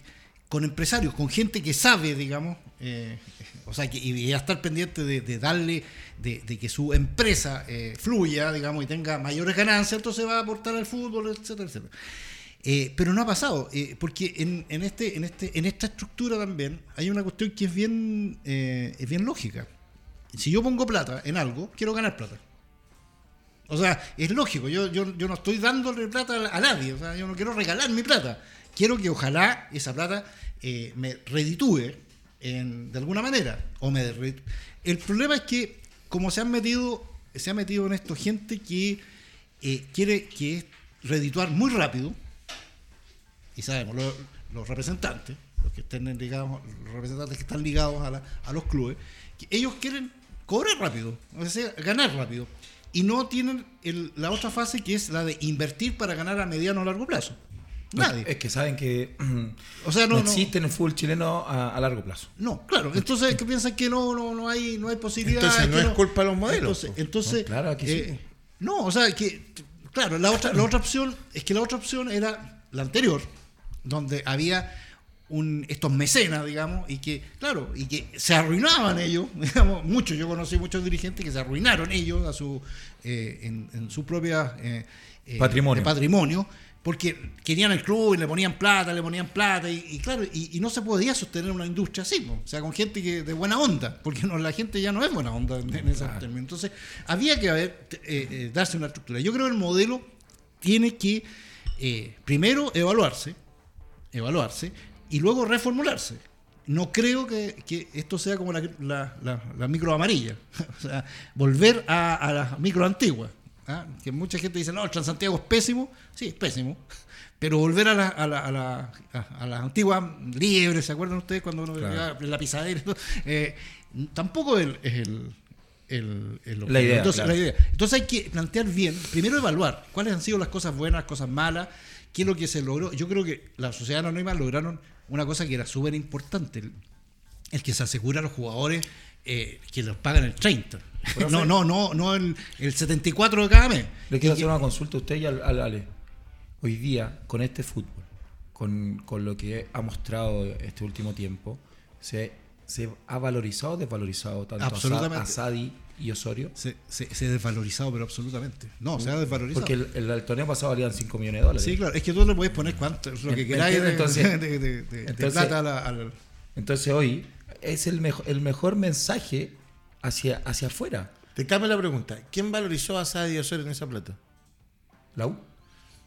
con empresarios, con gente que sabe, digamos, eh, o sea, que, y a estar pendiente de, darle, de, de que su empresa eh, fluya, digamos, y tenga mayores ganancias, entonces va a aportar al fútbol, etcétera, etcétera. Eh, pero no ha pasado, eh, porque en, en, este, en, este, en esta estructura también hay una cuestión que es bien, eh, es bien lógica. Si yo pongo plata en algo, quiero ganar plata. O sea, es lógico, yo, yo, yo no estoy dándole plata a, nadie, o sea, yo no quiero regalar mi plata. Quiero que ojalá esa plata eh, me reditúe en- de alguna manera. O me El problema es que, como se han metido, se ha metido en esto gente que quiere que redituar muy rápido, y sabemos, lo- los, representantes, los que estén ligados, los representantes que están ligados a, la- a los clubes, que ellos quieren cobrar rápido, o sea, ganar rápido. Y no tienen el- la otra fase que es la de invertir para ganar a mediano o largo plazo. Nadie. Es que saben que O sea, no, no, no- existe en el fútbol chileno a, a largo plazo. No, claro. Entonces que piensan que no, no, no hay, no hay posibilidad. Entonces, no que es culpa de los modelos, Entonces, No, claro, aquí eh, sí. no, o sea que, claro, la otra, la otra opción es que la otra opción era la anterior, donde había un, estos mecenas, digamos, y que, claro, y que se arruinaban ellos, digamos, muchos, yo conocí muchos dirigentes que se arruinaron ellos a su, eh, en, en su propia eh, eh, Patrimonio. patrimonio porque querían el club y le ponían plata, le ponían plata, y, claro, y, no se podía sostener una industria así, o sea, con gente que de buena onda, porque no, la gente ya no es buena onda en, ese término. Entonces, había que haber, darse una estructura. Yo creo que el modelo tiene que, primero, evaluarse, evaluarse, y luego reformularse. No creo que, esto sea como la, la, micro amarilla, o sea, volver a, a la micro antigua. ¿ah? que mucha gente dice, no, el Transantiago es pésimo, sí, es pésimo, pero volver a la, a la, a la, a la antigua liebre, ¿se acuerdan ustedes cuando uno la pisadera? Eh, tampoco es el, el, la, idea, Entonces, la idea. Entonces hay que plantear bien, primero evaluar cuáles han sido las cosas buenas, las cosas malas, qué es lo que se logró. Yo creo que la sociedad anónima lograron una cosa que era súper importante, el, que se asegura a los jugadores eh, que los pagan el 30. No, no, no, no el, el 74 de cada mes. Le quiero hacer una consulta a usted y al, Ale. Hoy día, con este fútbol, con, lo que ha mostrado este último tiempo, se, se ha valorizado o desvalorizado tanto a Sadi y Osorio. Se, ha desvalorizado, pero absolutamente. No, se ha desvalorizado. Porque el, torneo pasado valían 5 millones de dólares. Sí, claro. Es que tú le puedes poner cuánto, lo que queráis de, entonces, de, plata al... Entonces hoy es el, mejor el mejor mensaje hacia, hacia afuera. Te cambio la pregunta. ¿Quién valorizó a Sadio Osorio en esa plata? La U.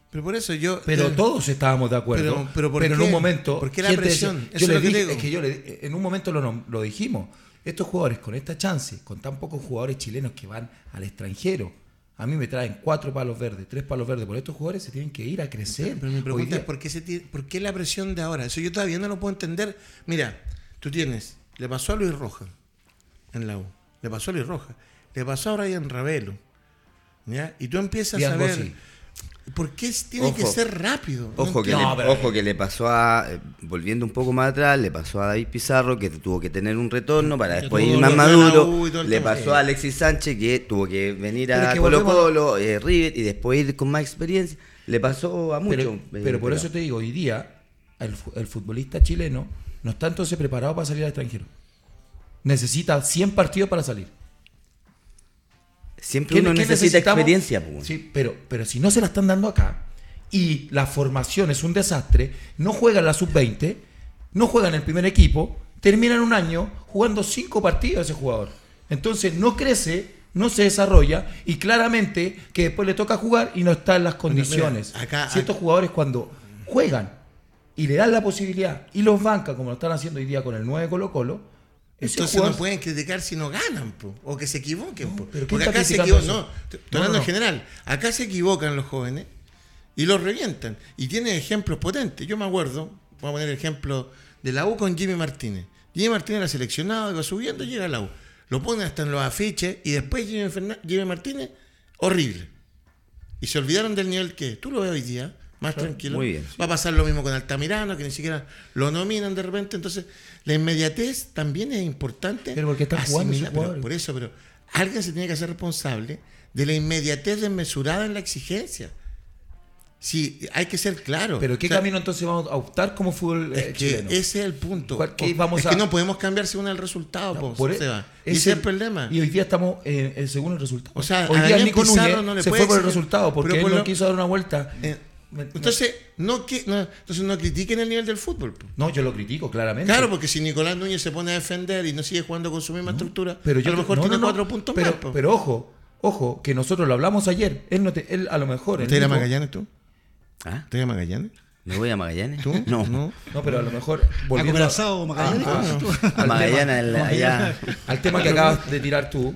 Pero por eso yo. Pero todos estábamos de acuerdo. Pero, pero, en un momento. ¿Por qué la presión? yo le dije, es que yo le, en un momento lo, lo dijimos. Estos jugadores con esta chance, con tan pocos jugadores chilenos que van al extranjero, a mí me traen cuatro palos verdes, tres palos verdes. Por estos jugadores se tienen que ir a crecer. Pero mi pregunta es: ¿por qué, se ¿por qué la presión de ahora? Eso yo todavía no lo puedo entender. Mira, tú tienes. Le pasó a Luis Roja en la U le pasó a Luis Roja, le pasó a Brian Ravelo. ¿ya? Y tú empiezas a ver. ¿Por qué tiene que ser rápido? Ojo, que, le, ojo que le pasó a, eh, volviendo un poco más atrás, le pasó a David Pizarro que tuvo que tener un retorno para después ir más maduro. Le pasó a Alexis Sánchez que tuvo que venir a Colo Colo, eh, River y después ir con más experiencia. Le pasó a muchos. Pero, por eso te digo, hoy día el, el futbolista chileno no está entonces preparado para salir al extranjero necesita 100 partidos para salir. Siempre uno necesita experiencia. Sí, pero, pero si no se la están dando acá y la formación es un desastre, no juegan la sub-20, no juegan el primer equipo, terminan un año jugando 5 partidos ese jugador. Entonces no crece, no se desarrolla y claramente que después le toca jugar y no está en las condiciones. acá, Ciertos jugadores cuando juegan y le dan la posibilidad y los banca como lo están haciendo hoy día con el 9 Colo Colo, entonces no pueden criticar si no ganan, o que se equivoquen. Porque acá se equivocan, no, hablando en general, acá se equivocan los jóvenes y los revientan. Y tienen ejemplos potentes. Yo me acuerdo, voy a poner el ejemplo de la U con Jimmy Martínez. Jimmy Martínez era seleccionado, iba subiendo, llega a la U. Lo ponen hasta en los afiches y después Jimmy, Martínez, horrible. Y se olvidaron del nivel que tú lo ves hoy día, más tranquilo. Va a pasar lo mismo con Altamirano, que ni siquiera lo nominan de repente. Entonces, la inmediatez también es importante. Pero porque está jugando Por eso, pero alguien se tiene que hacer responsable de la inmediatez desmesurada en la exigencia. Sí, hay que ser claro. Pero ¿qué camino entonces vamos a optar como fútbol es eh, que Ese es el punto. vamos es que no podemos cambiar según el resultado, por se va. Ese es el problema. Y hoy día estamos eh, según el resultado. O sea, hoy día Nico Núñez no se fue por el resultado porque él no quiso dar una vuelta. Eh, entonces, no, entonces no critiquen el nivel del fútbol. No, yo lo critico, claramente. Claro, porque si Nicolás Núñez se pone a defender y no sigue jugando con su misma estructura, pero a lo mejor tiene cuatro puntos pero, más. Pero ojo, ojo, que nosotros lo hablamos ayer. Él, no él a lo mejor. ¿Te irá Magallanes tú? ¿Ah? ¿Te irá Magallanes? ¿Me voy a Magallanes? ¿Tú? No. No, no pero a lo mejor. Volviendo a, Magallanes? Ah, ah, Magallanes, allá. Al tema que acabas de tirar tú,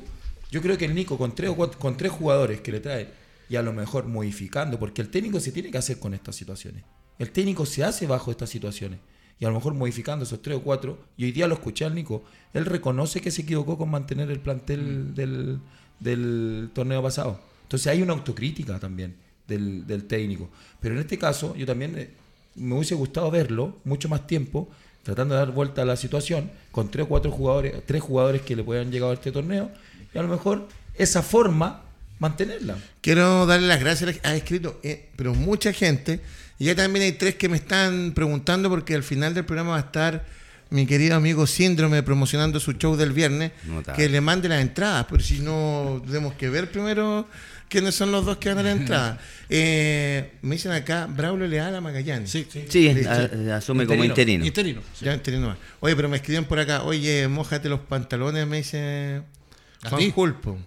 yo creo que el Nico, con tres, con tres jugadores que le trae y a lo mejor modificando, porque el técnico se tiene que hacer con estas situaciones. El técnico se hace bajo estas situaciones y a lo mejor modificando esos tres o cuatro. Y hoy día lo escuché al Nico, él reconoce que se equivocó con mantener el plantel del, del torneo pasado. Entonces hay una autocrítica también del, del, técnico. Pero en este caso, yo también eh, me hubiese gustado verlo mucho más tiempo, tratando de dar vuelta a la situación, con tres o cuatro jugadores, tres jugadores que le puedan llegar a este torneo, y a lo mejor esa forma mantenerla. Quiero darle las gracias, ha escrito, eh, pero mucha gente, y ya también hay tres que me están preguntando porque al final del programa va a estar mi querido amigo Síndrome promocionando su show del viernes, Notable. que le mande las entradas, pero si no, tenemos que ver primero quiénes son los dos que van a la entrada. Eh, me dicen acá, Braulio Leal a Magallanes. Sí, a- asume como interino. interino. sí. Ya entendiendo más. Oye, pero me escribieron por acá, oye, mójate los pantalones, me dice ¿A Juan? Culpo.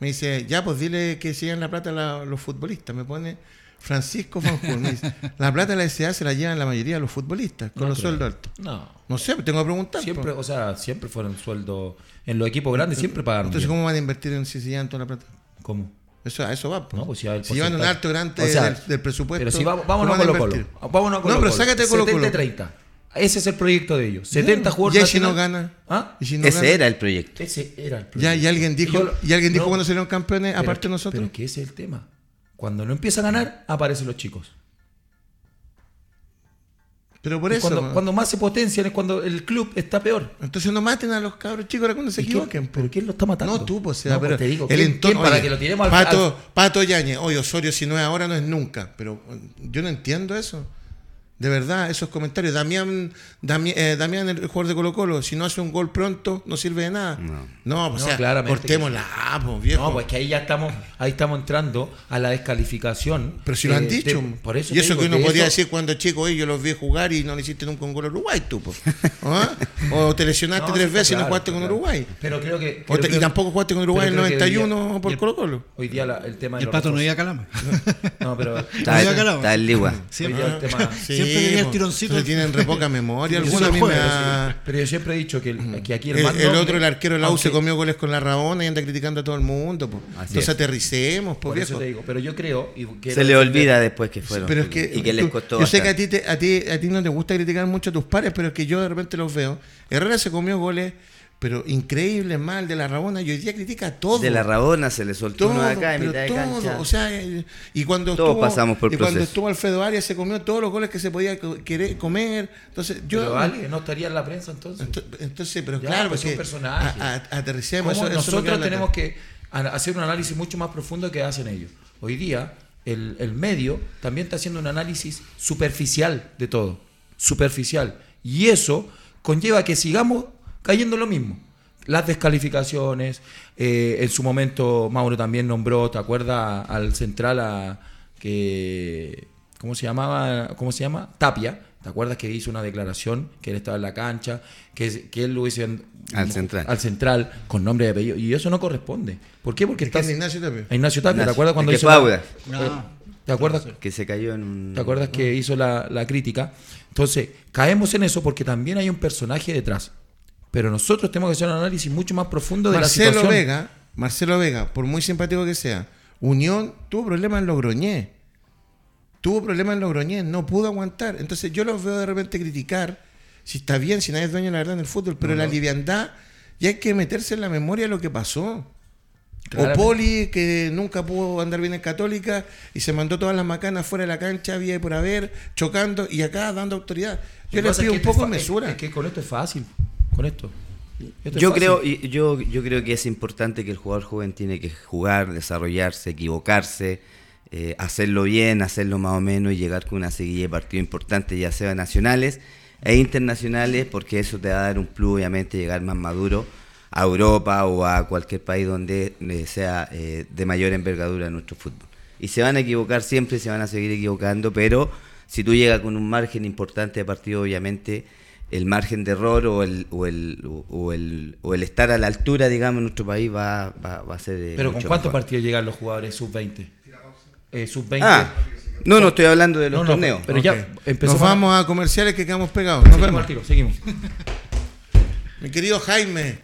Me dice, ya, pues dile que sigan la plata la- los futbolistas. Me pone Francisco Fanjul. Me dice, la plata de la SA se la llevan la mayoría de los futbolistas, con No los creo. sueldos altos. No. No sé, tengo que preguntar. Siempre, po. o sea, siempre fueron sueldos. En los equipos grandes siempre pagaron. Entonces, bien. ¿cómo van a invertir en si se llevan toda la plata? ¿Cómo? Eso, a eso va. No, pues si si llevan un alto grande O sea, del, del presupuesto. Pero si vámonos ¿cómo a Colo Colo. Vámonos a Colo No, pero sácate Colo Colo. 70-30. Ese es el proyecto de ellos. 70 ¿Y jugadores. ahí si no gana? ¿Ah? ¿Y si no Ese gana? era el proyecto. Ese era el proyecto. Ya, y alguien dijo, lo- y alguien dijo no, cuando salieron campeones, pero- aparte de nosotros. Pero que ese es el tema. Cuando no empieza a ganar, aparecen los chicos. Pero por Y eso. cuando, cuando más se potencian es cuando el club está peor. Entonces no maten a los cabros chicos ahora cuando se ¿Y quién- equivoquen. po. ¿Pero quién lo está matando? No tú, pues, o sea, No, pues te digo, el ¿quién- entorno. quién para oye, que lo tiremos al- Pato, al- Pato Yañez, oye, Osorio, si no es ahora, no es nunca. Pero eh, yo no entiendo eso. De verdad, esos comentarios. Damián, Damián, eh, Damián, el jugador de Colo Colo, si no hace un gol pronto, no sirve de nada. No. No, pues, No, o sea, claramente cortémosla, pues, viejo. No, pues que ahí ya estamos, ahí estamos entrando a la descalificación. Pero si lo han eh, dicho. de- por eso y eso digo, que uno eso- decir cuando chico, yo los vi jugar y no le hiciste nunca un gol a Uruguay, tú. po. ¿Ah? O te lesionaste No, tres veces y no jugaste con. Uruguay. Pero creo que. O te- creo- y tampoco jugaste con Uruguay en el pero creo que hoy día- 91 por el- Colo Colo. Hoy día la- el tema de el pato no iba a Calama. No, pero. Está, el Ligua. Siempre, El siempre tenía el tironcito. Entonces tienen re poca memoria. Sí, Algunos a mí juega, me sí. da- Pero yo siempre he dicho que, el- que aquí el, El, mando- el otro, el arquero del la U, se comió goles con la Rabona y anda criticando a todo el mundo. Entonces es. aterricemos, po, Por eso viejo. te digo, pero yo creo. y Se le olvida después que fueron. Pero es que, y que les costó yo sé que a ti, te- a, ti, a ti no te gusta criticar mucho a tus pares, pero es que yo de repente los veo. Herrera se comió goles, pero increíbles, mal de la Rabona, y hoy día critica todo. De la Rabona se le soltó todo, uno de acá en pero mitad de todo, cancha. o sea, y cuando Todos estuvo, pasamos por y cuando estuvo Alfredo Arias se comió todos los goles que se podía querer comer, entonces yo Pero no estaría en la prensa entonces. Ento- Entonces, pero Ya, claro, pues, es un personaje. a- a- aterricemos. ¿Cómo eso- eso es lo que nosotros tenemos que a- hacer un análisis mucho más profundo que hacen ellos. Hoy día, el, el medio también está haciendo un análisis superficial de todo. Superficial. Y eso conlleva que sigamos cayendo en lo mismo. Las descalificaciones. eh, en su momento, Mauro también nombró, ¿te acuerdas? Al central a que. ¿Cómo se llamaba? ¿Cómo se llama? Tapia. ¿Te acuerdas que hizo una declaración que él estaba en la cancha? Que, que él lo hubiese Al central. al central con nombre y apellido. Y eso no corresponde. ¿Por qué? Porque Es que estás. es Ignacio Tapia. a Ignacio Tapia, ¿te acuerdas cuando que hizo fue la- Auda. No. ¿Te acuerdas? Que se cayó en un. ¿Te acuerdas que hizo la, la crítica? Entonces, caemos en eso porque también hay un personaje detrás. Pero nosotros tenemos que hacer un análisis mucho más profundo de la Marcelo situación. Vega, Marcelo Vega, por muy simpático que sea, Unión tuvo problemas en Logroñé. Tuvo problemas en Logroñé, no pudo aguantar. Entonces yo los veo de repente criticar, si está bien, si nadie es dueño la verdad en el fútbol, pero la liviandad, y hay que meterse en la memoria de lo que pasó. O. Poli, que nunca pudo andar bien en Católica y se mandó todas las macanas fuera de la cancha, había y por haber, chocando, y acá dando autoridad. Yo es pido un esto poco de mesura. Es, que con esto es fácil. Con esto. Esto es Yo creo, yo, yo creo que es importante que el jugador joven tiene que jugar, desarrollarse, equivocarse, eh, hacerlo bien, hacerlo más o menos y llegar con una seguilla de partidos importantes, ya sea nacionales e internacionales, porque eso te va a dar un plus, obviamente, llegar más maduro a Europa o a cualquier país donde eh, sea eh, de mayor envergadura nuestro fútbol. Y se van a equivocar siempre, se van a seguir equivocando, pero si tú llegas con un margen importante de partido, obviamente el margen de error o el, o el, o- el, o el estar a la altura, digamos, en nuestro país va, va, va a ser... eh, Pero ¿con cuántos partidos llegan los jugadores sub-20? Eh, sub-20. Ah, no, no estoy hablando de los No, no, torneos. pero ya empezamos Nos vamos a comerciales que quedamos pegados. Nos Seguimos vemos. al tiro, seguimos. Mi querido Jaime.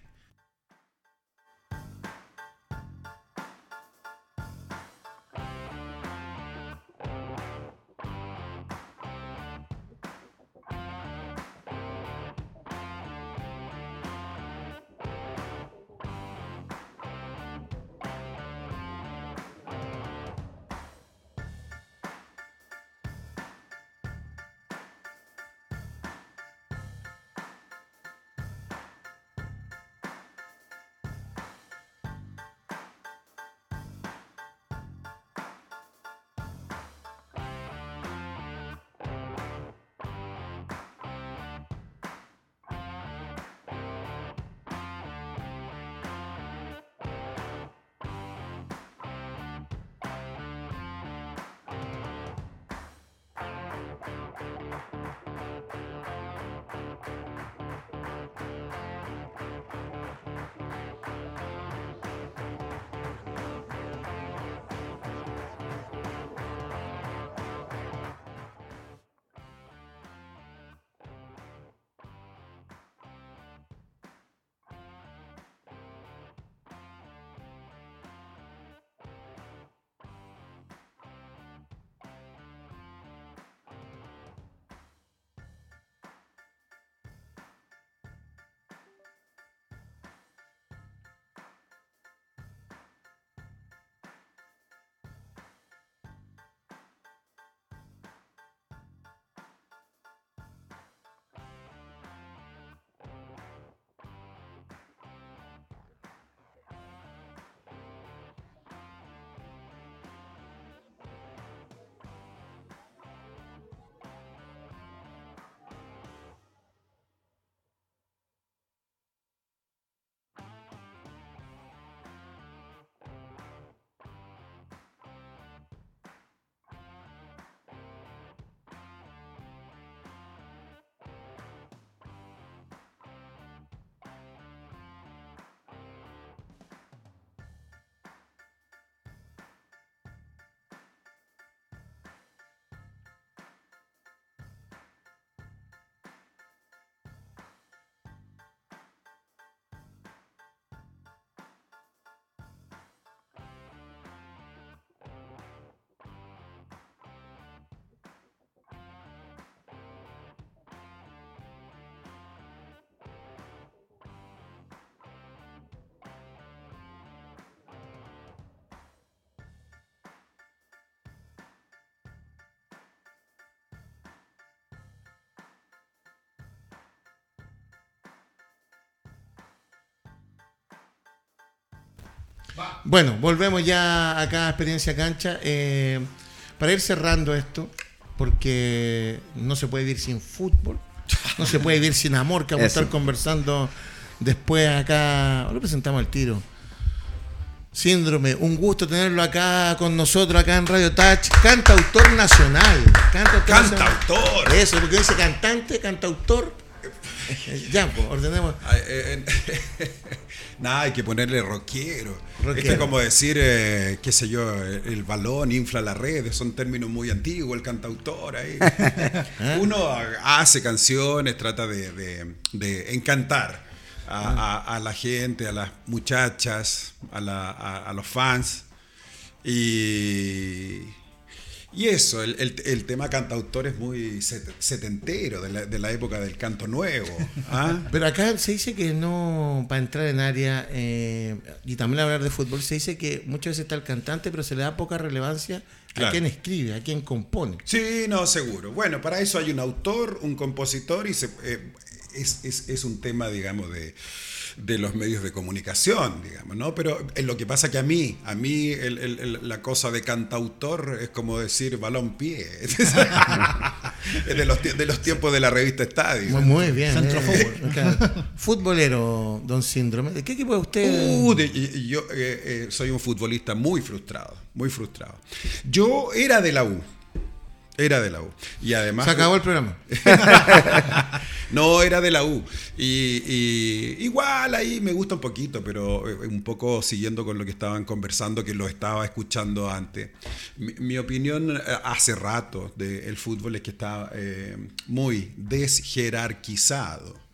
Bueno, volvemos ya acá a Experiencia Cancha. eh, para ir cerrando esto, porque no se puede vivir sin fútbol, no se puede vivir sin amor, que vamos a estar conversando después acá. Lo presentamos al tiro. Síndrome, un gusto tenerlo acá con nosotros, acá en Radio Touch. Cantautor nacional. Cantautor. nacional. Cantautor. Eso, porque dice cantante, cantautor. Ya, pues, ordenemos. Nada, hay que ponerle rockero. Rockero. Esto es como decir, eh, qué sé yo, el, balón infla la red, son términos muy antiguos, el cantautor ahí. Uno hace canciones, trata de, de- de encantar a, a- a la gente, a las muchachas, a, la- a- a los fans. Y, y eso, el, el- el tema cantautor es muy set- setentero, de la, de la época del canto nuevo. ¿ah? Pero acá se dice que no, para entrar en área, eh, y también hablar de fútbol, se dice que muchas veces está el cantante, pero se le da poca relevancia a quien escribe, a quien compone. Sí, no, seguro. Bueno, para eso hay un autor, un compositor y se- eh, es, es- es un tema, digamos, de, de los medios de comunicación, digamos, ¿no? Pero eh, lo que pasa que a mí, a mí el- el- el- la cosa de cantautor es como decir balón pie. es de los, tie- de los tiempos de la revista Estadio. Muy, muy bien. Centro eh. forward. Claro. Futbolero, don Síndrome. ¿De qué equipo es usted? Uh, de- yo eh, eh, soy un futbolista muy frustrado, muy frustrado. Yo era de la U. Era de la U. Y además. Se acabó el programa. no, era de la U. Y, y igual ahí me gusta un poquito, pero eh, un poco siguiendo con lo que estaban conversando, que lo estaba escuchando antes. Mi, mi opinión eh, hace rato del fútbol es que está eh, muy desjerarquizado.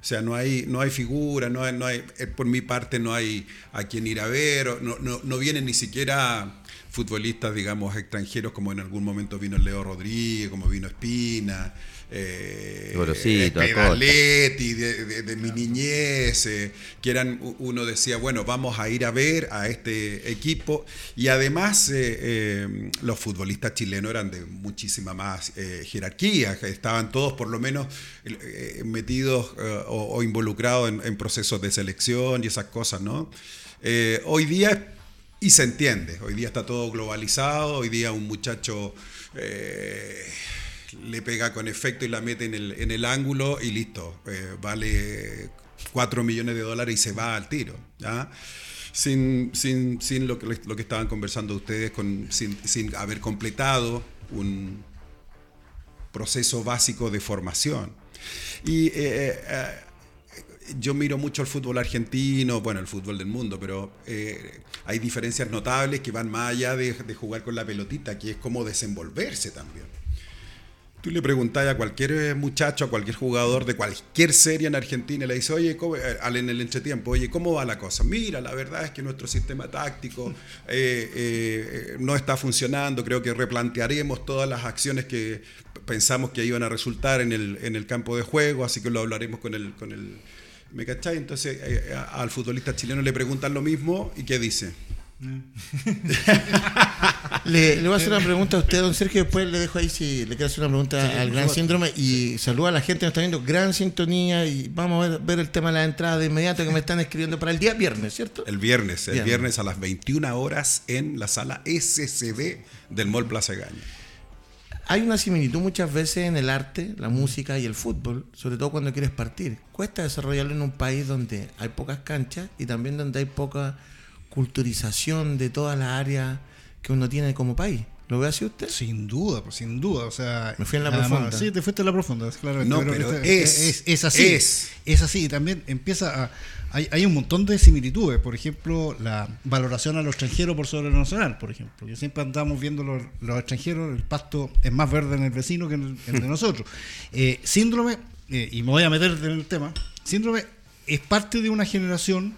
O sea, no hay, no hay figura, no hay, no hay, por mi parte no hay a quien ir a ver, no, no, no vienen ni siquiera futbolistas, digamos, extranjeros, como en algún momento vino Leo Rodríguez, como vino Espina, eh. Pedaletti, de, de- de mi niñez, eh, que eran, uno decía, bueno, vamos a ir a ver a este equipo, y además eh, eh, los futbolistas chilenos eran de muchísima más eh, jerarquía, estaban todos por lo menos metidos o, o involucrados en, en procesos de selección y esas cosas, ¿no? Hoy día, y se entiende, hoy día está todo globalizado, hoy día un muchacho eh, le pega con efecto y la mete en el, en el ángulo y listo, eh, vale 4 millones de dólares y se va al tiro. ¿ya? Sin, sin, sin lo, que, lo que estaban conversando ustedes, con, sin, sin haber completado un proceso básico de formación. Y eh, eh, yo miro mucho el fútbol argentino, bueno, el fútbol del mundo, pero eh, hay diferencias notables que van más allá de, jugar con la pelotita, que es como desenvolverse también. Tú le preguntás a cualquier eh, muchacho, a cualquier jugador de cualquier serie en Argentina, y le dices, oye, ¿cómo- eh, en el entretiempo, oye, ¿cómo va la cosa? Mira, la verdad es que nuestro sistema táctico no está funcionando, creo que replantearemos todas las acciones que pensamos que iban a resultar en el, en el campo de juego, así que lo hablaremos con el... Con el ¿Me cachai? Entonces eh, a- al futbolista chileno le preguntan lo mismo y ¿qué dice? Le, le voy a hacer una pregunta a usted, don Sergio, después le dejo ahí si le quiero hacer una pregunta Sí, al Gran favor. Síndrome y saluda a la gente que nos está viendo, gran sintonía y vamos a ver, ver el tema de la entrada de inmediato que me están escribiendo para el día viernes, ¿cierto? El viernes, el viernes a las 21 horas en la sala SCD del Mall Plaza Gaña. Hay una similitud muchas veces en el arte, la música y el fútbol, sobre todo cuando quieres partir. Cuesta desarrollarlo en un país donde hay pocas canchas y también donde hay poca culturización de todas las áreas que uno tiene como país. ¿Lo ve así usted? Sin duda, pues, sin duda. O sea, Me fui en la además- profunda. Sí, te fuiste en la profunda, claramente. No, pero es, es, es así. es. Es. así. Y también empieza a. Hay, hay un montón de similitudes. Por ejemplo, la valoración a lo extranjero por sobre lo nacional, por ejemplo. Que siempre andamos viendo los, los extranjeros, el pasto es más verde en el vecino que en el, el de nosotros. Eh, síndrome, eh, y me voy a meter en el tema, síndrome es parte de una generación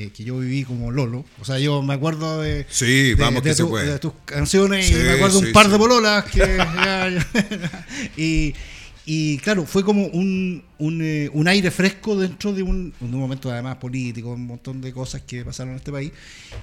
eh, que yo viví como Lolo. O sea, yo me acuerdo de, Sí, de- vamos de que se tu- puede. de tus canciones Sí, y me acuerdo sí, un par de bololas que y, y claro, fue como un, un, eh, un aire fresco dentro de un, un momento además político, un montón de cosas que pasaron en este país.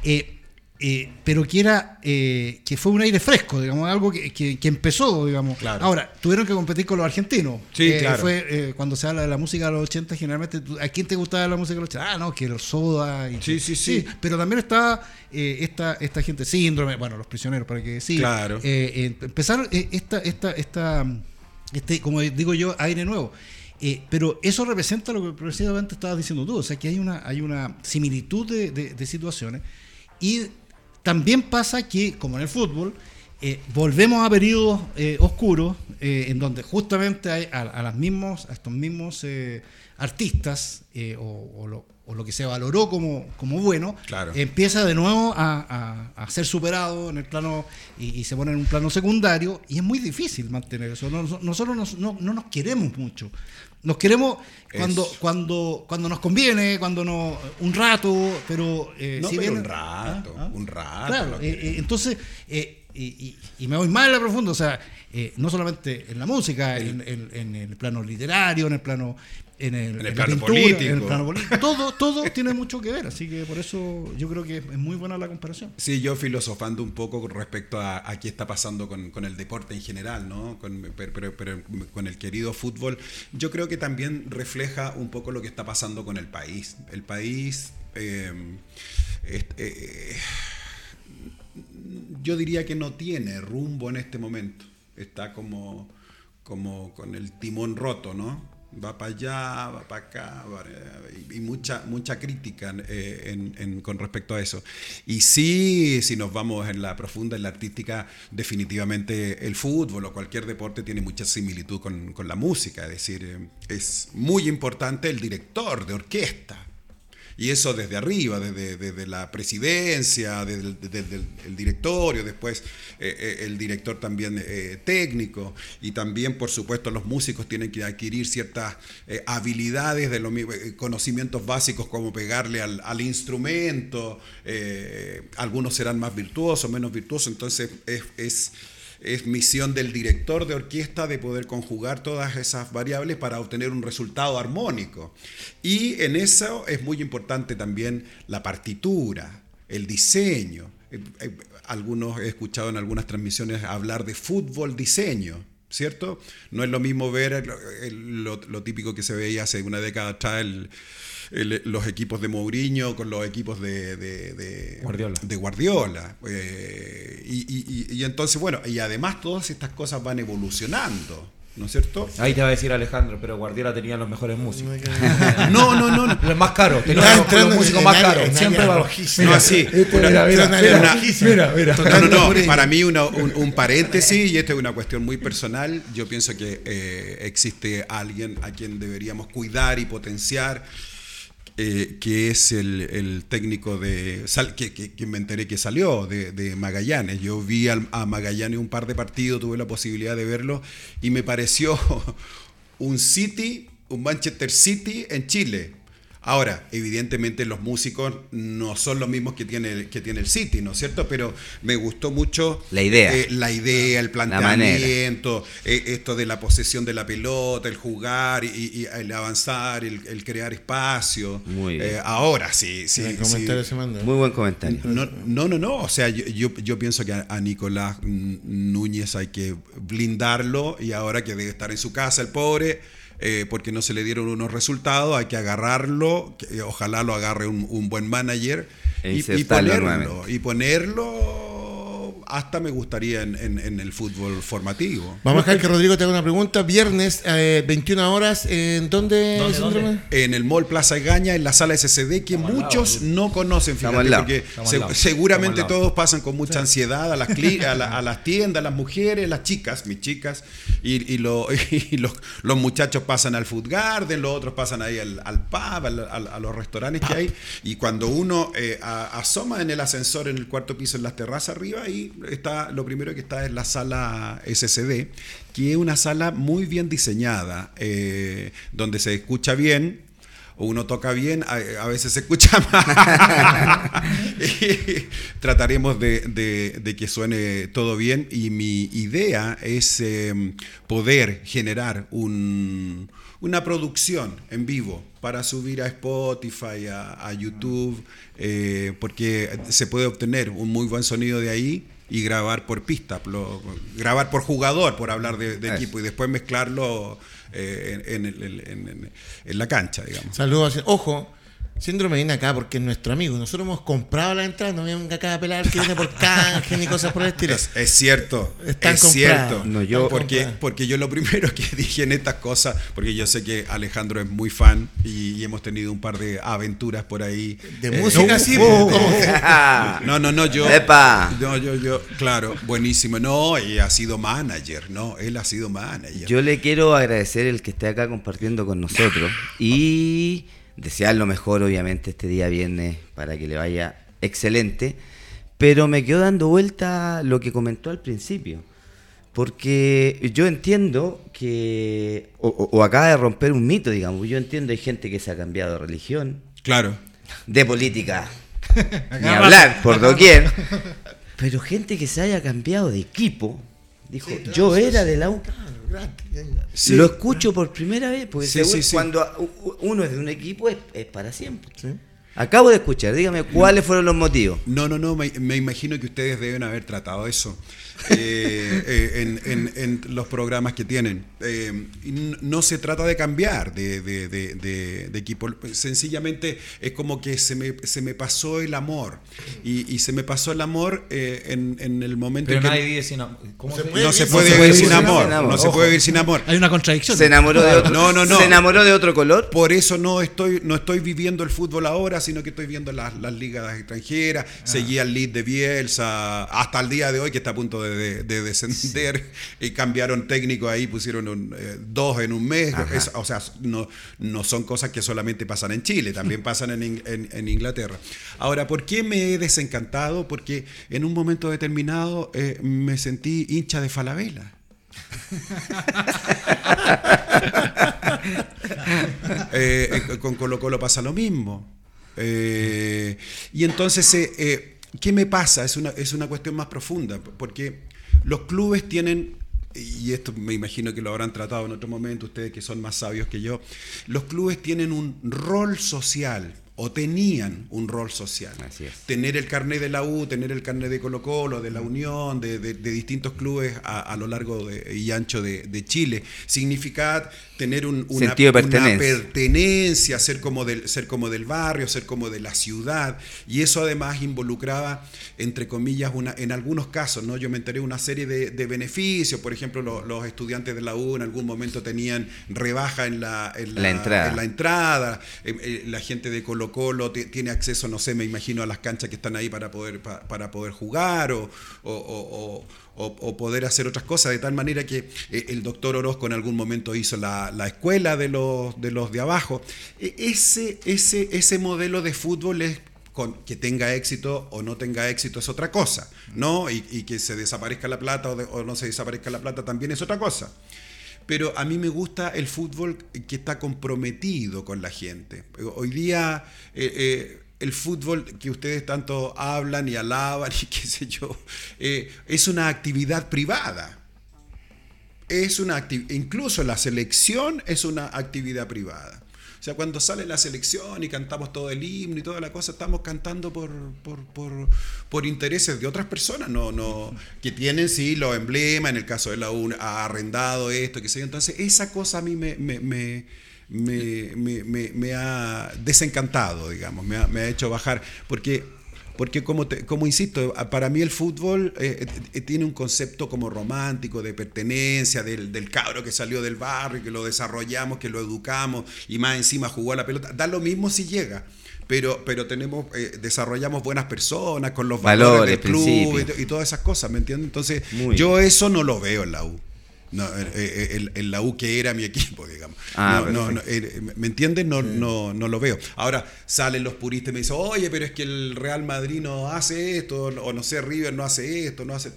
Eh, eh, pero que era eh, que fue un aire fresco, digamos, algo que, que- que empezó, digamos. Claro. Ahora, tuvieron que competir con los argentinos. Sí, Eh, claro. Fue cuando se habla de la música de los 80, generalmente, ¿a quién te gustaba la música de los 80? Ah, no, que los soda. Y, Sí, sí, sí. Pero también está eh, esta, esta gente, síndrome, bueno, los prisioneros, para que sí. Claro. Empezaron esta, esta, esta, este, como digo yo, aire nuevo. Eh, pero eso representa lo que precisamente estabas diciendo tú, o sea que hay una, hay una similitud de, de- de situaciones y también pasa que, como en el fútbol, eh, volvemos a periodos eh, oscuros eh, en donde justamente hay a, a las mismos, a estos mismos eh, artistas o, o lo, o lo que se valoró como, como bueno, Claro. empieza de nuevo a, a- a ser superado en el plano y, y se pone en un plano secundario y es muy difícil mantener eso. Nos- nosotros nos- no, no nos queremos mucho. Nos queremos cuando, Eso. cuando, cuando nos conviene, cuando no, un rato, pero eh, No, si pero un rato, Ah, ah. un rato. Claro, eh, eh, entonces, eh, y, y- y me voy más en la profunda, o sea, no solamente en la música, en, en- en el plano literario, en el plano en el, En el en la plano pintura, en el político. plano político, todo, todo tiene mucho que ver, así que por eso yo creo que es muy buena la comparación. Sí, yo filosofando un poco respecto a, a qué está pasando con, con el deporte en general, ¿no? Con, pero, pero- pero con el querido fútbol, yo creo que también refleja un poco lo que está pasando con el país. El país, eh, eh, yo diría que no tiene rumbo en este momento. Está como, como con el timón roto, ¿no? Va para allá, va para acá, va- y, mucha, mucha crítica eh, con respecto a eso. Y sí, si nos vamos en la profunda, en la artística, definitivamente el fútbol o cualquier deporte tiene mucha similitud con, con la música. Es decir, eh, es muy importante el director de orquesta. Y eso desde arriba, desde, la presidencia, desde el, directorio, después eh, eh, el director también eh, técnico, y también, por supuesto, los músicos tienen que adquirir ciertas eh, habilidades, de los eh, conocimientos básicos como pegarle al, instrumento, algunos serán más virtuosos, menos virtuosos, entonces es... es es misión del director de orquesta de poder conjugar todas esas variables para obtener un resultado armónico. Y en eso es muy importante también la partitura, el diseño. Eh, eh, Algunos he escuchado en algunas transmisiones hablar de fútbol diseño. ¿Cierto? No es lo mismo ver lo, lo típico que se veía hace una década atrás, el- el- los equipos de Mourinho con los equipos de, de- de- Guardiola. de Guardiola. Eh, y, y- y- y entonces, bueno, y además todas estas cosas van evolucionando, ¿no es cierto? Ahí te va a decir Alejandro, pero Guardiola tenía los mejores músicos. No, no, no, no. Los más caros, tenía Está los, entrando los músicos más caros. Siempre va. No, así. Este, Una- mira, mira, mira, una- mira, mira. No, no, no. Para mí una- un, un paréntesis, y esta es una cuestión muy personal, yo pienso que eh, existe alguien a quien deberíamos cuidar y potenciar, eh, que es el, el técnico de... que, que- me enteré que salió de, de Magallanes. Yo vi a Magallanes un par de partidos, tuve la posibilidad de verlo, y me pareció un City, un Manchester City en Chile. Ahora, evidentemente los músicos no son los mismos que tiene, que tiene el City, ¿no es cierto? Pero me gustó mucho La idea. eh, la idea, el planteamiento, eh, esto de la posesión de la pelota, el jugar y, y el avanzar, el, el crear espacio. Muy bien. Eh, ahora sí, sí. Sí. comentario se manda. Muy buen comentario. No, no, no, no. O sea, yo, yo, yo pienso que a, a Nicolás Núñez hay que blindarlo y ahora que debe estar en su casa el pobre, eh, porque no se le dieron unos resultados, hay que agarrarlo, que, eh, ojalá lo agarre un, un buen manager E y, ponerlo, y ponerlo hasta me gustaría en, en- en el fútbol formativo. Vamos a dejar que Rodrigo te haga una pregunta. Viernes, eh, 21 horas, ¿en dónde? ¿Dónde, síndrome? dónde? en el Mall Plaza Gaña, en la sala SCD, que Estamos muchos lado, no conocen, fíjate, porque se- seguramente todos pasan con mucha ansiedad a las, cli- a, la- a las tiendas, a las mujeres, las chicas, mis chicas, y, y lo- y los, los muchachos pasan al Food Garden, los otros pasan ahí al, al pub, al- al- a los restaurantes que hay, y cuando uno eh, a- asoma en el ascensor en el cuarto piso, en las terrazas arriba, ahí está, lo primero que está es la sala SCD, que es una sala muy bien diseñada, eh, donde se escucha bien, uno toca bien, a, veces se escucha mal. Y trataremos de, que suene todo bien y mi idea es eh, poder generar un, una producción en vivo para subir a Spotify, a, a YouTube, eh, porque se puede obtener un muy buen sonido de ahí y grabar por pista, lo- grabar por jugador, por hablar de, equipo, y después mezclarlo eh, en- en- en la cancha, digamos. Saludos. Ojo, Síndrome viene acá porque es nuestro amigo. Nosotros hemos comprado la entrada, no venga acá a pelar que viene por canje ni cosas por el estilo. Es, es cierto, Están es compradas. cierto. No, yo- porque, compradas. porque yo lo primero que dije en estas cosas, porque yo sé que Alejandro es muy fan y, y hemos tenido un par de aventuras por ahí. De Eh, música no, sí, oh, como- No, no, no, yo. ¡Epa! No, yo, yo, claro, buenísimo. No, y ha sido manager, ¿no? Él ha sido manager. Yo le quiero agradecer el que esté acá compartiendo con nosotros y desear lo mejor, obviamente, este día viernes para que le vaya excelente. Pero me quedo dando vuelta lo que comentó al principio. Porque yo entiendo que, o, o- o acaba de romper un mito, digamos, yo entiendo hay gente que se ha cambiado de religión, Claro. de política, ni hablar por doquier, pero gente que se haya cambiado de equipo, dijo, yo era de la U. Sí. Lo escucho por primera vez, porque Sí, seguro sí, cuando uno es de un equipo es, es para siempre. Acabo de escuchar, dígame cuáles fueron los motivos. No, no, no, me, me imagino que ustedes deben haber tratado eso eh, eh, en, en- en los programas que tienen. Eh, no se trata de cambiar de, de- de- de- de equipo, sencillamente es como que se me, se me pasó el amor y, y se me pasó el amor eh, en, en el momento Pero en que nadie vive sin amor. ¿Cómo Se no se puede vivir sin amor. no se puede vivir sin amor. Hay una contradicción. Se enamoró de otro, No, no, no. Se enamoró de otro color. Por eso no estoy, no estoy viviendo el fútbol ahora, sino que estoy viendo las, las ligas extranjeras. Seguía el lead de Bielsa hasta el día de hoy, que está a punto de, de- de descender. Y cambiaron técnico ahí, pusieron un, eh, dos en un mes. Es- o sea, no, no son cosas que solamente pasan en Chile, también pasan en- en Inglaterra. Ahora, ¿por qué me he desencantado? Porque en un momento determinado eh, me sentí hincha de Falabella. Eh, eh, con Colo Colo pasa lo mismo. Eh, y entonces, eh, eh, ¿qué me pasa? Es una, es una cuestión más profunda, porque los clubes tienen, y esto me imagino que lo habrán tratado en otro momento, ustedes que son más sabios que yo, los clubes tienen un rol social. O tenían un rol social. Así es. Tener el carnet de la U, tener el carnet de Colo Colo, de la Unión, de, de- de distintos clubes a, a lo largo de- y ancho de, de Chile, significa tener un, una, Sentido de una pertenencia. ser como, del, ser como del barrio, ser como de la ciudad. Y eso además involucraba, entre comillas, una, en algunos casos, ¿no? yo me enteré de una serie de, de beneficios. Por ejemplo, lo- los estudiantes de la U en algún momento tenían rebaja en la, en La entrada. en la entrada. Eh, eh, la gente de Colo Colo ti- tiene acceso, no sé, me imagino, a las canchas que están ahí para poder, pa- para poder jugar o, o- o- o- poder hacer otras cosas, de tal manera que eh, el doctor Orozco en algún momento hizo la, la escuela de los, de los de abajo. E- Ese, ese, ese modelo de fútbol es con, que tenga éxito o no tenga éxito es otra cosa, ¿no? Y, que se desaparezca la plata o no se desaparezca la plata también es otra cosa. Pero a mí me gusta el fútbol que está comprometido con la gente. Hoy día eh, eh, el fútbol que ustedes tanto hablan y alaban y qué sé yo, eh, es una actividad privada. Es una acti- incluso la selección es una actividad privada. O sea, cuando sale la selección y cantamos todo el himno y toda la cosa, estamos cantando por, por, por- intereses de otras personas, no, no, que tienen sí los emblemas, en el caso de la UN, ha arrendado esto, qué sé yo. Entonces, esa cosa a mí me, me- me- me- me ha desencantado, digamos, me ha, me ha hecho bajar, porque porque como, te- como insisto, para mí el fútbol eh, eh, tiene un concepto como romántico, de pertenencia, del, del cabro que salió del barrio, que lo desarrollamos, que lo educamos y más encima jugó a la pelota. Da lo mismo si llega. Pero, pero tenemos, eh, desarrollamos buenas personas con los valores, Valores, del club y, y todas esas cosas, ¿me entiendes? Entonces, Muy yo eso no lo veo en la U. No, eh, eh, en, en la U que era mi equipo, digamos. Ah, no, no, eh, ¿Me entiendes? No, no, no lo veo. Ahora salen los puristas y me dicen, oye, pero es que el Real Madrid no hace esto, o no sé, River no hace esto, no hace...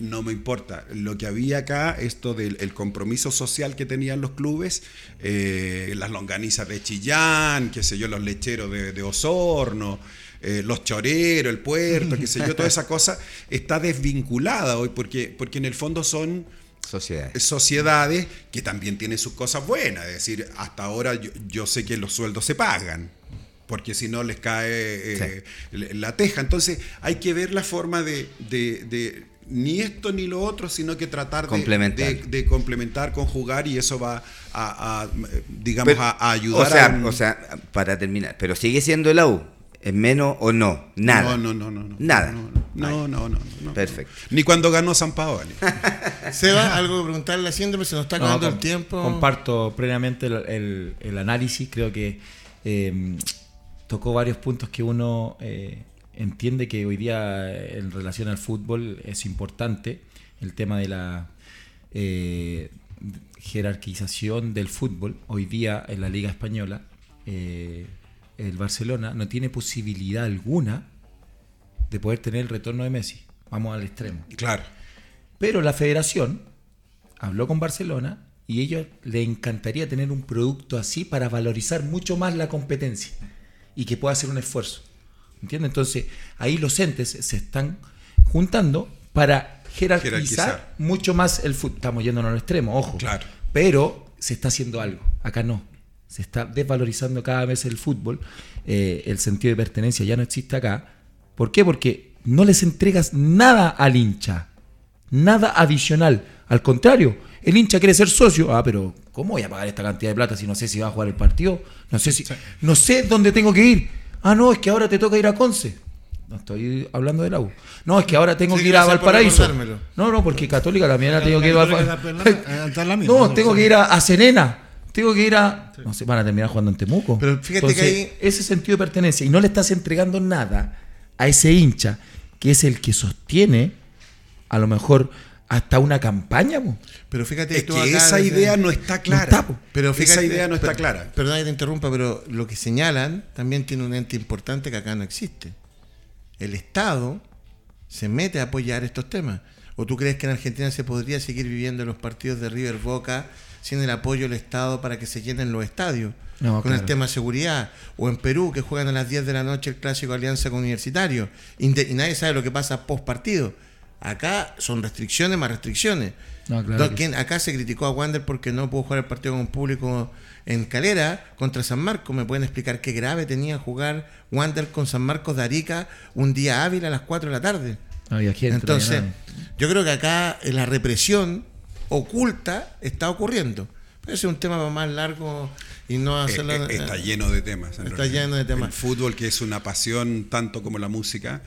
No me importa. Lo que había acá, esto del el compromiso social que tenían los clubes, eh, las longanizas de Chillán, qué sé yo, los lecheros de, de Osorno, eh, los choreros, el puerto, qué sé yo, toda esa cosa está desvinculada hoy porque, porque en el fondo son Sociedades. sociedades que también tienen sus cosas buenas. Es decir, hasta ahora yo, yo sé que los sueldos se pagan, porque si no les cae eh, la teja. Entonces hay que ver la forma de, de- de ni esto ni lo otro, sino que tratar de- Complementar. De, de complementar, conjugar y eso va a, a, digamos, Pero, a, a ayudar o sea, a un- o sea, para terminar, pero sigue siendo el AU. ¿Es menos o no? Nada. No, no, no, no, no. Nada. No, no, no, no, no. Perfecto. Ni cuando ganó San Paoli. Seba, algo que preguntarle a Síndrome, se nos está acabando el tiempo. Comparto plenamente el, el- el análisis. Creo que eh, tocó varios puntos que uno eh, entiende que hoy día eh, en relación al fútbol es importante. El tema de la eh, jerarquización del fútbol. Hoy día en la Liga Española, eh, el Barcelona no tiene posibilidad alguna de poder tener el retorno de Messi. Vamos al extremo. Claro. Pero la federación habló con Barcelona y ellos le encantaría tener un producto así para valorizar mucho más la competencia y que pueda hacer un esfuerzo. ¿Entiendes? Entonces, ahí los entes se están juntando para jerarquizar, Jerarquizar. mucho más el fútbol. Estamos yéndonos al extremo, ojo. Claro. Pero se está haciendo algo. Acá no. Se está desvalorizando cada vez el fútbol. Eh, el sentido de pertenencia ya no existe acá. ¿Por qué? Porque no les entregas nada al hincha. Nada adicional. Al contrario, el hincha quiere ser socio. Ah, pero ¿cómo voy a pagar esta cantidad de plata si no sé si va a jugar el partido? No sé si. No sé dónde tengo que ir. Ah, no, es que ahora te toca ir a Conce. No estoy hablando de la U. No, es que ahora tengo Sí, que ir a Valparaíso. No, no, porque Católica también ha tenido que ir a Valparaíso. Valparaíso. No, tengo que ir a, a Serena. Tengo que ir a. No sé, van a terminar jugando en Temuco. Pero fíjate que ahí- Ese sentido de pertenencia. Y no le estás entregando nada a ese hincha, que es el que sostiene, a lo mejor, hasta una campaña. po. Pero fíjate Es tú que acá esa idea no está clara. está, po. Pero fíjate, esa idea no está clara. Perdón que te interrumpa, pero lo que señalan también tiene un ente importante que acá no existe. El Estado se mete a apoyar estos temas. ¿O tú crees que en Argentina se podría seguir viviendo los partidos de River Boca sin el apoyo del Estado para que se llenen los estadios? No, con el tema de seguridad. O en Perú, que juegan a las 10 de la noche el clásico Alianza con Universitario. Y nadie sabe lo que pasa post partido. Acá son restricciones más restricciones. No, claro Do- que ¿quién- acá se criticó a Wander porque no pudo jugar el partido con público en Calera contra San Marcos. ¿Me pueden explicar qué grave tenía jugar Wander con San Marcos de Arica un día hábil a las 4 de la tarde? No Entonces, yo creo que acá eh, la represión oculta está ocurriendo. Pero ese es un tema más largo y no Eh, hacerlo. eh, Está lleno de temas. en Está realidad. lleno de temas. El fútbol, que es una pasión tanto como la música,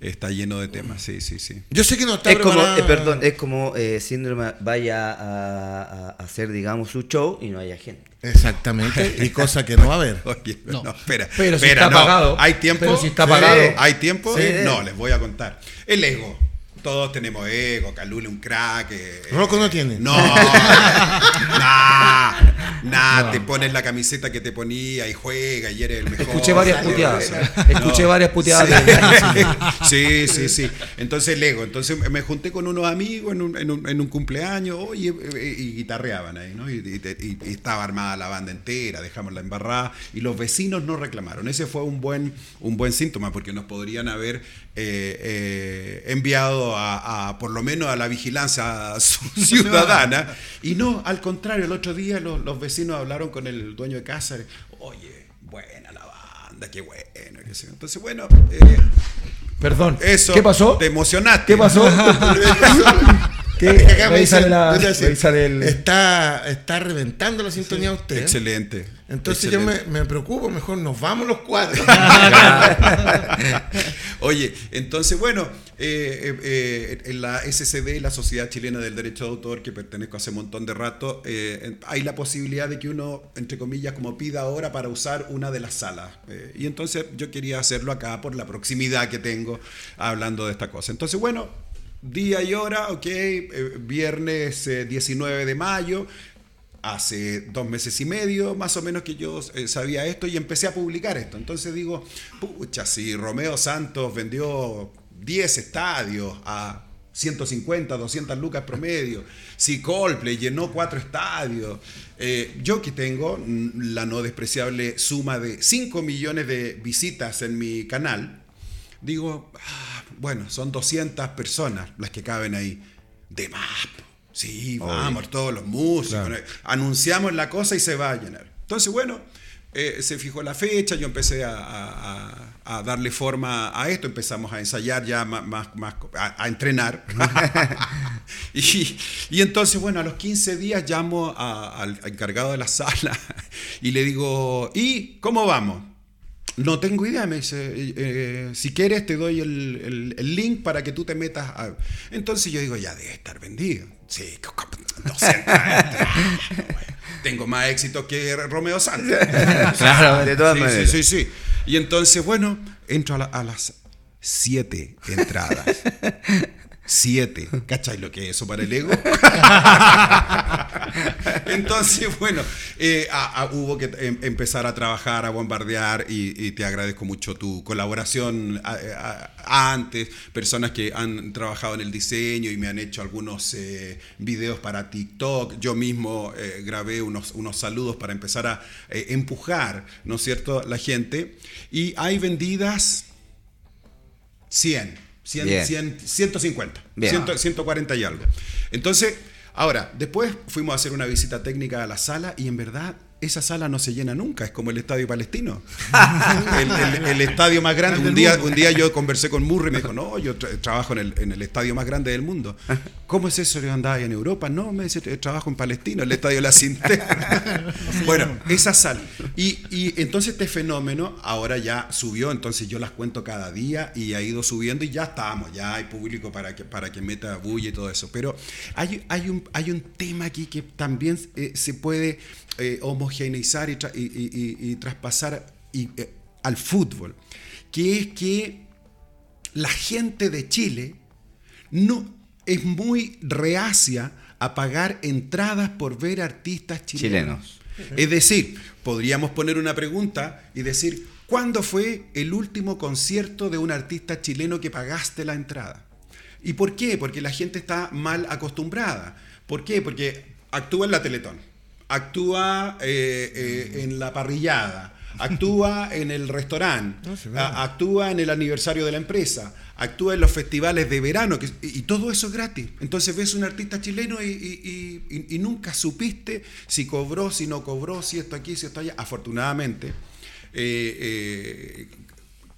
está lleno de temas. Sí, sí, sí. Yo sé que no está Es como, eh, perdón, es como eh, síndrome vaya a, hacer, digamos, su show y no haya gente. Exactamente, y cosa que no va a haber. Oye, no, No. espera. Pero si espera, está no. pagado. ¿Hay tiempo? Pero si está pagado. ¿Hay tiempo? Sí. No, les voy a contar. El ego. Todos tenemos ego, Calule un crack. eh, Rocco no tiene. No, nah, nah, te pones la camiseta que te ponía y juega y eres el mejor. Escuché varias Sale, puteadas. Escuché No. varias puteadas. de- Sí, sí, sí. Entonces el ego. Entonces me junté con unos amigos en un, en un, en un cumpleaños oye, eh, y guitarreaban ahí, ¿no? Y- y estaba armada la banda entera, dejamos la embarrada y los vecinos no reclamaron. Ese fue un buen, un buen síntoma porque nos podrían haber eh, eh, enviado a, a, por lo menos a la vigilancia ciudadana. Y no, al contrario, el otro día los, los vecinos hablaron con el dueño de casa. Oye, buena la banda, qué bueno. Entonces, bueno, eh, Perdón. eso. ¿Qué pasó? Te emocionaste. ¿Qué pasó? ¿Qué? Ahí sale dicen- la- yo te decía, ahí sale el- está, está reventando la sintonía usted. Excelente. Entonces yo me, me preocupo, mejor nos vamos los cuatro. Oye, entonces, bueno, eh, eh, eh, en la SCD, la Sociedad Chilena del Derecho de Autor, que pertenezco hace un montón de rato, eh, hay la posibilidad de que uno, entre comillas, como pida ahora para usar una de las salas. Eh, y entonces yo quería hacerlo acá por la proximidad que tengo hablando de esta cosa. Entonces, bueno, día y hora, ok, eh, viernes eh, 19 de mayo. Hace dos meses y medio, más o menos, que yo eh, sabía esto y empecé a publicar esto. Entonces digo, pucha, si Romeo Santos vendió 10 estadios a 150, 200 lucas promedio, si Coldplay llenó cuatro estadios, eh, yo que tengo la no despreciable suma de 5 millones de visitas en mi canal, digo, ah, bueno, son 200 personas las que caben ahí. De más. Sí, vamos, todos los músicos. Anunciamos la cosa y se va a llenar. Entonces, bueno, eh, se fijó la fecha, yo empecé a, a- a darle forma a esto, empezamos a ensayar ya más, más, más- a, a entrenar. y, y entonces, bueno, a los 15 días llamo a- al encargado de la sala y le digo, ¿y cómo vamos? No tengo idea, me dice, eh, eh, si quieres te doy el, el- el link para que tú te metas a... Entonces yo digo, ya debe estar vendido. Sí, co- co- 200 entradas, bueno. Tengo más éxito que Romeo Santos. Claro, de todas Sí, maneras. Sí, sí, sí. Y entonces, bueno, entro a, la- a las siete entradas. Siete. ¿Cachai lo que es eso para el ego? Entonces, bueno, eh, a- a- hubo que em- empezar a trabajar, a bombardear y, y te agradezco mucho tu colaboración a- antes, personas que han trabajado en el diseño y me han hecho algunos eh, videos para TikTok. Yo mismo eh, grabé unos, unos saludos para empezar a empujar, ¿no es cierto?, la gente. Y hay vendidas 100. 100, Bien. 100, 150, Bien. 100, 140 y algo. Entonces, ahora, después fuimos a hacer una visita técnica a la sala y en verdad esa sala no se llena nunca, es como el estadio palestino. el, el- el estadio más grande. Un día, un día yo conversé con Murray y me dijo, no, yo tra- trabajo en el, en el estadio más grande del mundo. ¿Cómo es eso? Yo andaba en Europa. No, me dice, trabajo en Palestino, el estadio la Cinterna. bueno, esa sala. Y, y entonces este fenómeno ahora ya subió, entonces yo las cuento cada día y ha ido subiendo y ya estamos, ya hay público para que, para que meta bulla y todo eso. Pero hay, hay, un, hay un tema aquí que también eh, se puede eh, homogeneizar y, tra- y- y- y- y traspasar eh, al fútbol, que es que la gente de Chile no es muy reacia a pagar entradas por ver artistas chilenos. Chilenos. Es decir, podríamos poner una pregunta y decir, ¿cuándo fue el último concierto de un artista chileno que pagaste la entrada? ¿Y por qué? Porque la gente está mal acostumbrada. ¿Por qué? Porque actúa en la Teletón, actúa eh, eh, en la parrillada, actúa en el restaurante, No, sí, a- actúa en el aniversario de la empresa, actúa en los festivales de verano, que- y, y todo eso es gratis. Entonces ves un artista chileno y, nunca supiste si cobró, si no cobró, si esto aquí, si esto allá. Afortunadamente, eh,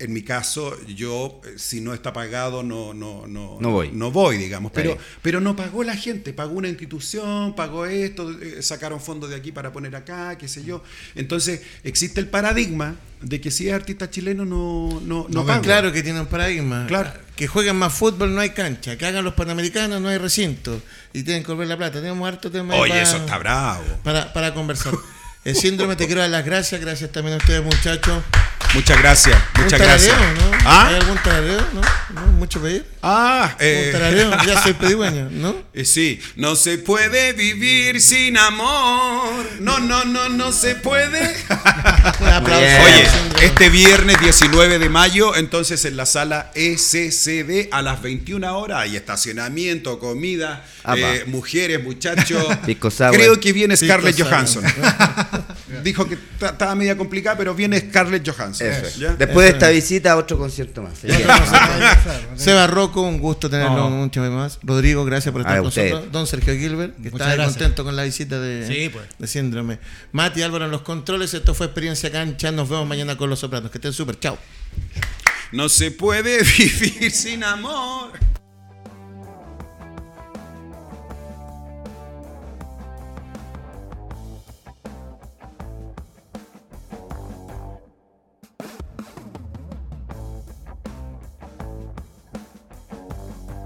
en mi caso, yo, eh, si no está pagado, no, no, no, No voy. no voy, digamos. Pero, pero no pagó la gente, pagó una institución, pagó esto, eh, sacaron fondos de aquí para poner acá, qué sé yo. Entonces, existe el paradigma de que si es artista chileno no, no, no, No, paga. Claro que tiene un paradigma. Claro. Que jueguen más fútbol, no hay cancha. Que hagan los panamericanos, no hay recinto. Y tienen que volver la plata. Tenemos harto tema Oye, para- eso está bravo. Para, para conversar. El síndrome te quiero dar las gracias. Gracias también a ustedes, muchachos. Muchas gracias, ¿Un muchas tarareo, gracias. ¿no? ¿Hay ¿Ah? algún tarareo? ¿No? ¿No? ¿Mucho pedir? Ah, eh, Un tarareo. Ya soy pedigüeño, ¿no? Eh, Sí, no se puede vivir sin amor. No, no, no, no se puede. Un aplauso. Oye, este viernes 19 de mayo, entonces en la sala SCD a las 21 horas hay estacionamiento, comida, eh, mujeres, muchachos. Creo que viene Scarlett. Johansson. Dijo que ta- estaba media complicada, pero viene Scarlett Johansson. Eso es. ¿ya? Después de esta es. visita, otro concierto más. Sería. Seba Rocco, un gusto tenerlo No. mucho más. Rodrigo, gracias por estar A con usted. nosotros. Don Sergio Gilbert, que Muchas está gracias. contento con la visita de, Sí, pues. de Síndrome. Mati Álvaro en los controles. Esto fue Experiencia Cancha. Nos vemos mañana con los sopranos. Que estén súper. Chao. No se puede vivir sin amor.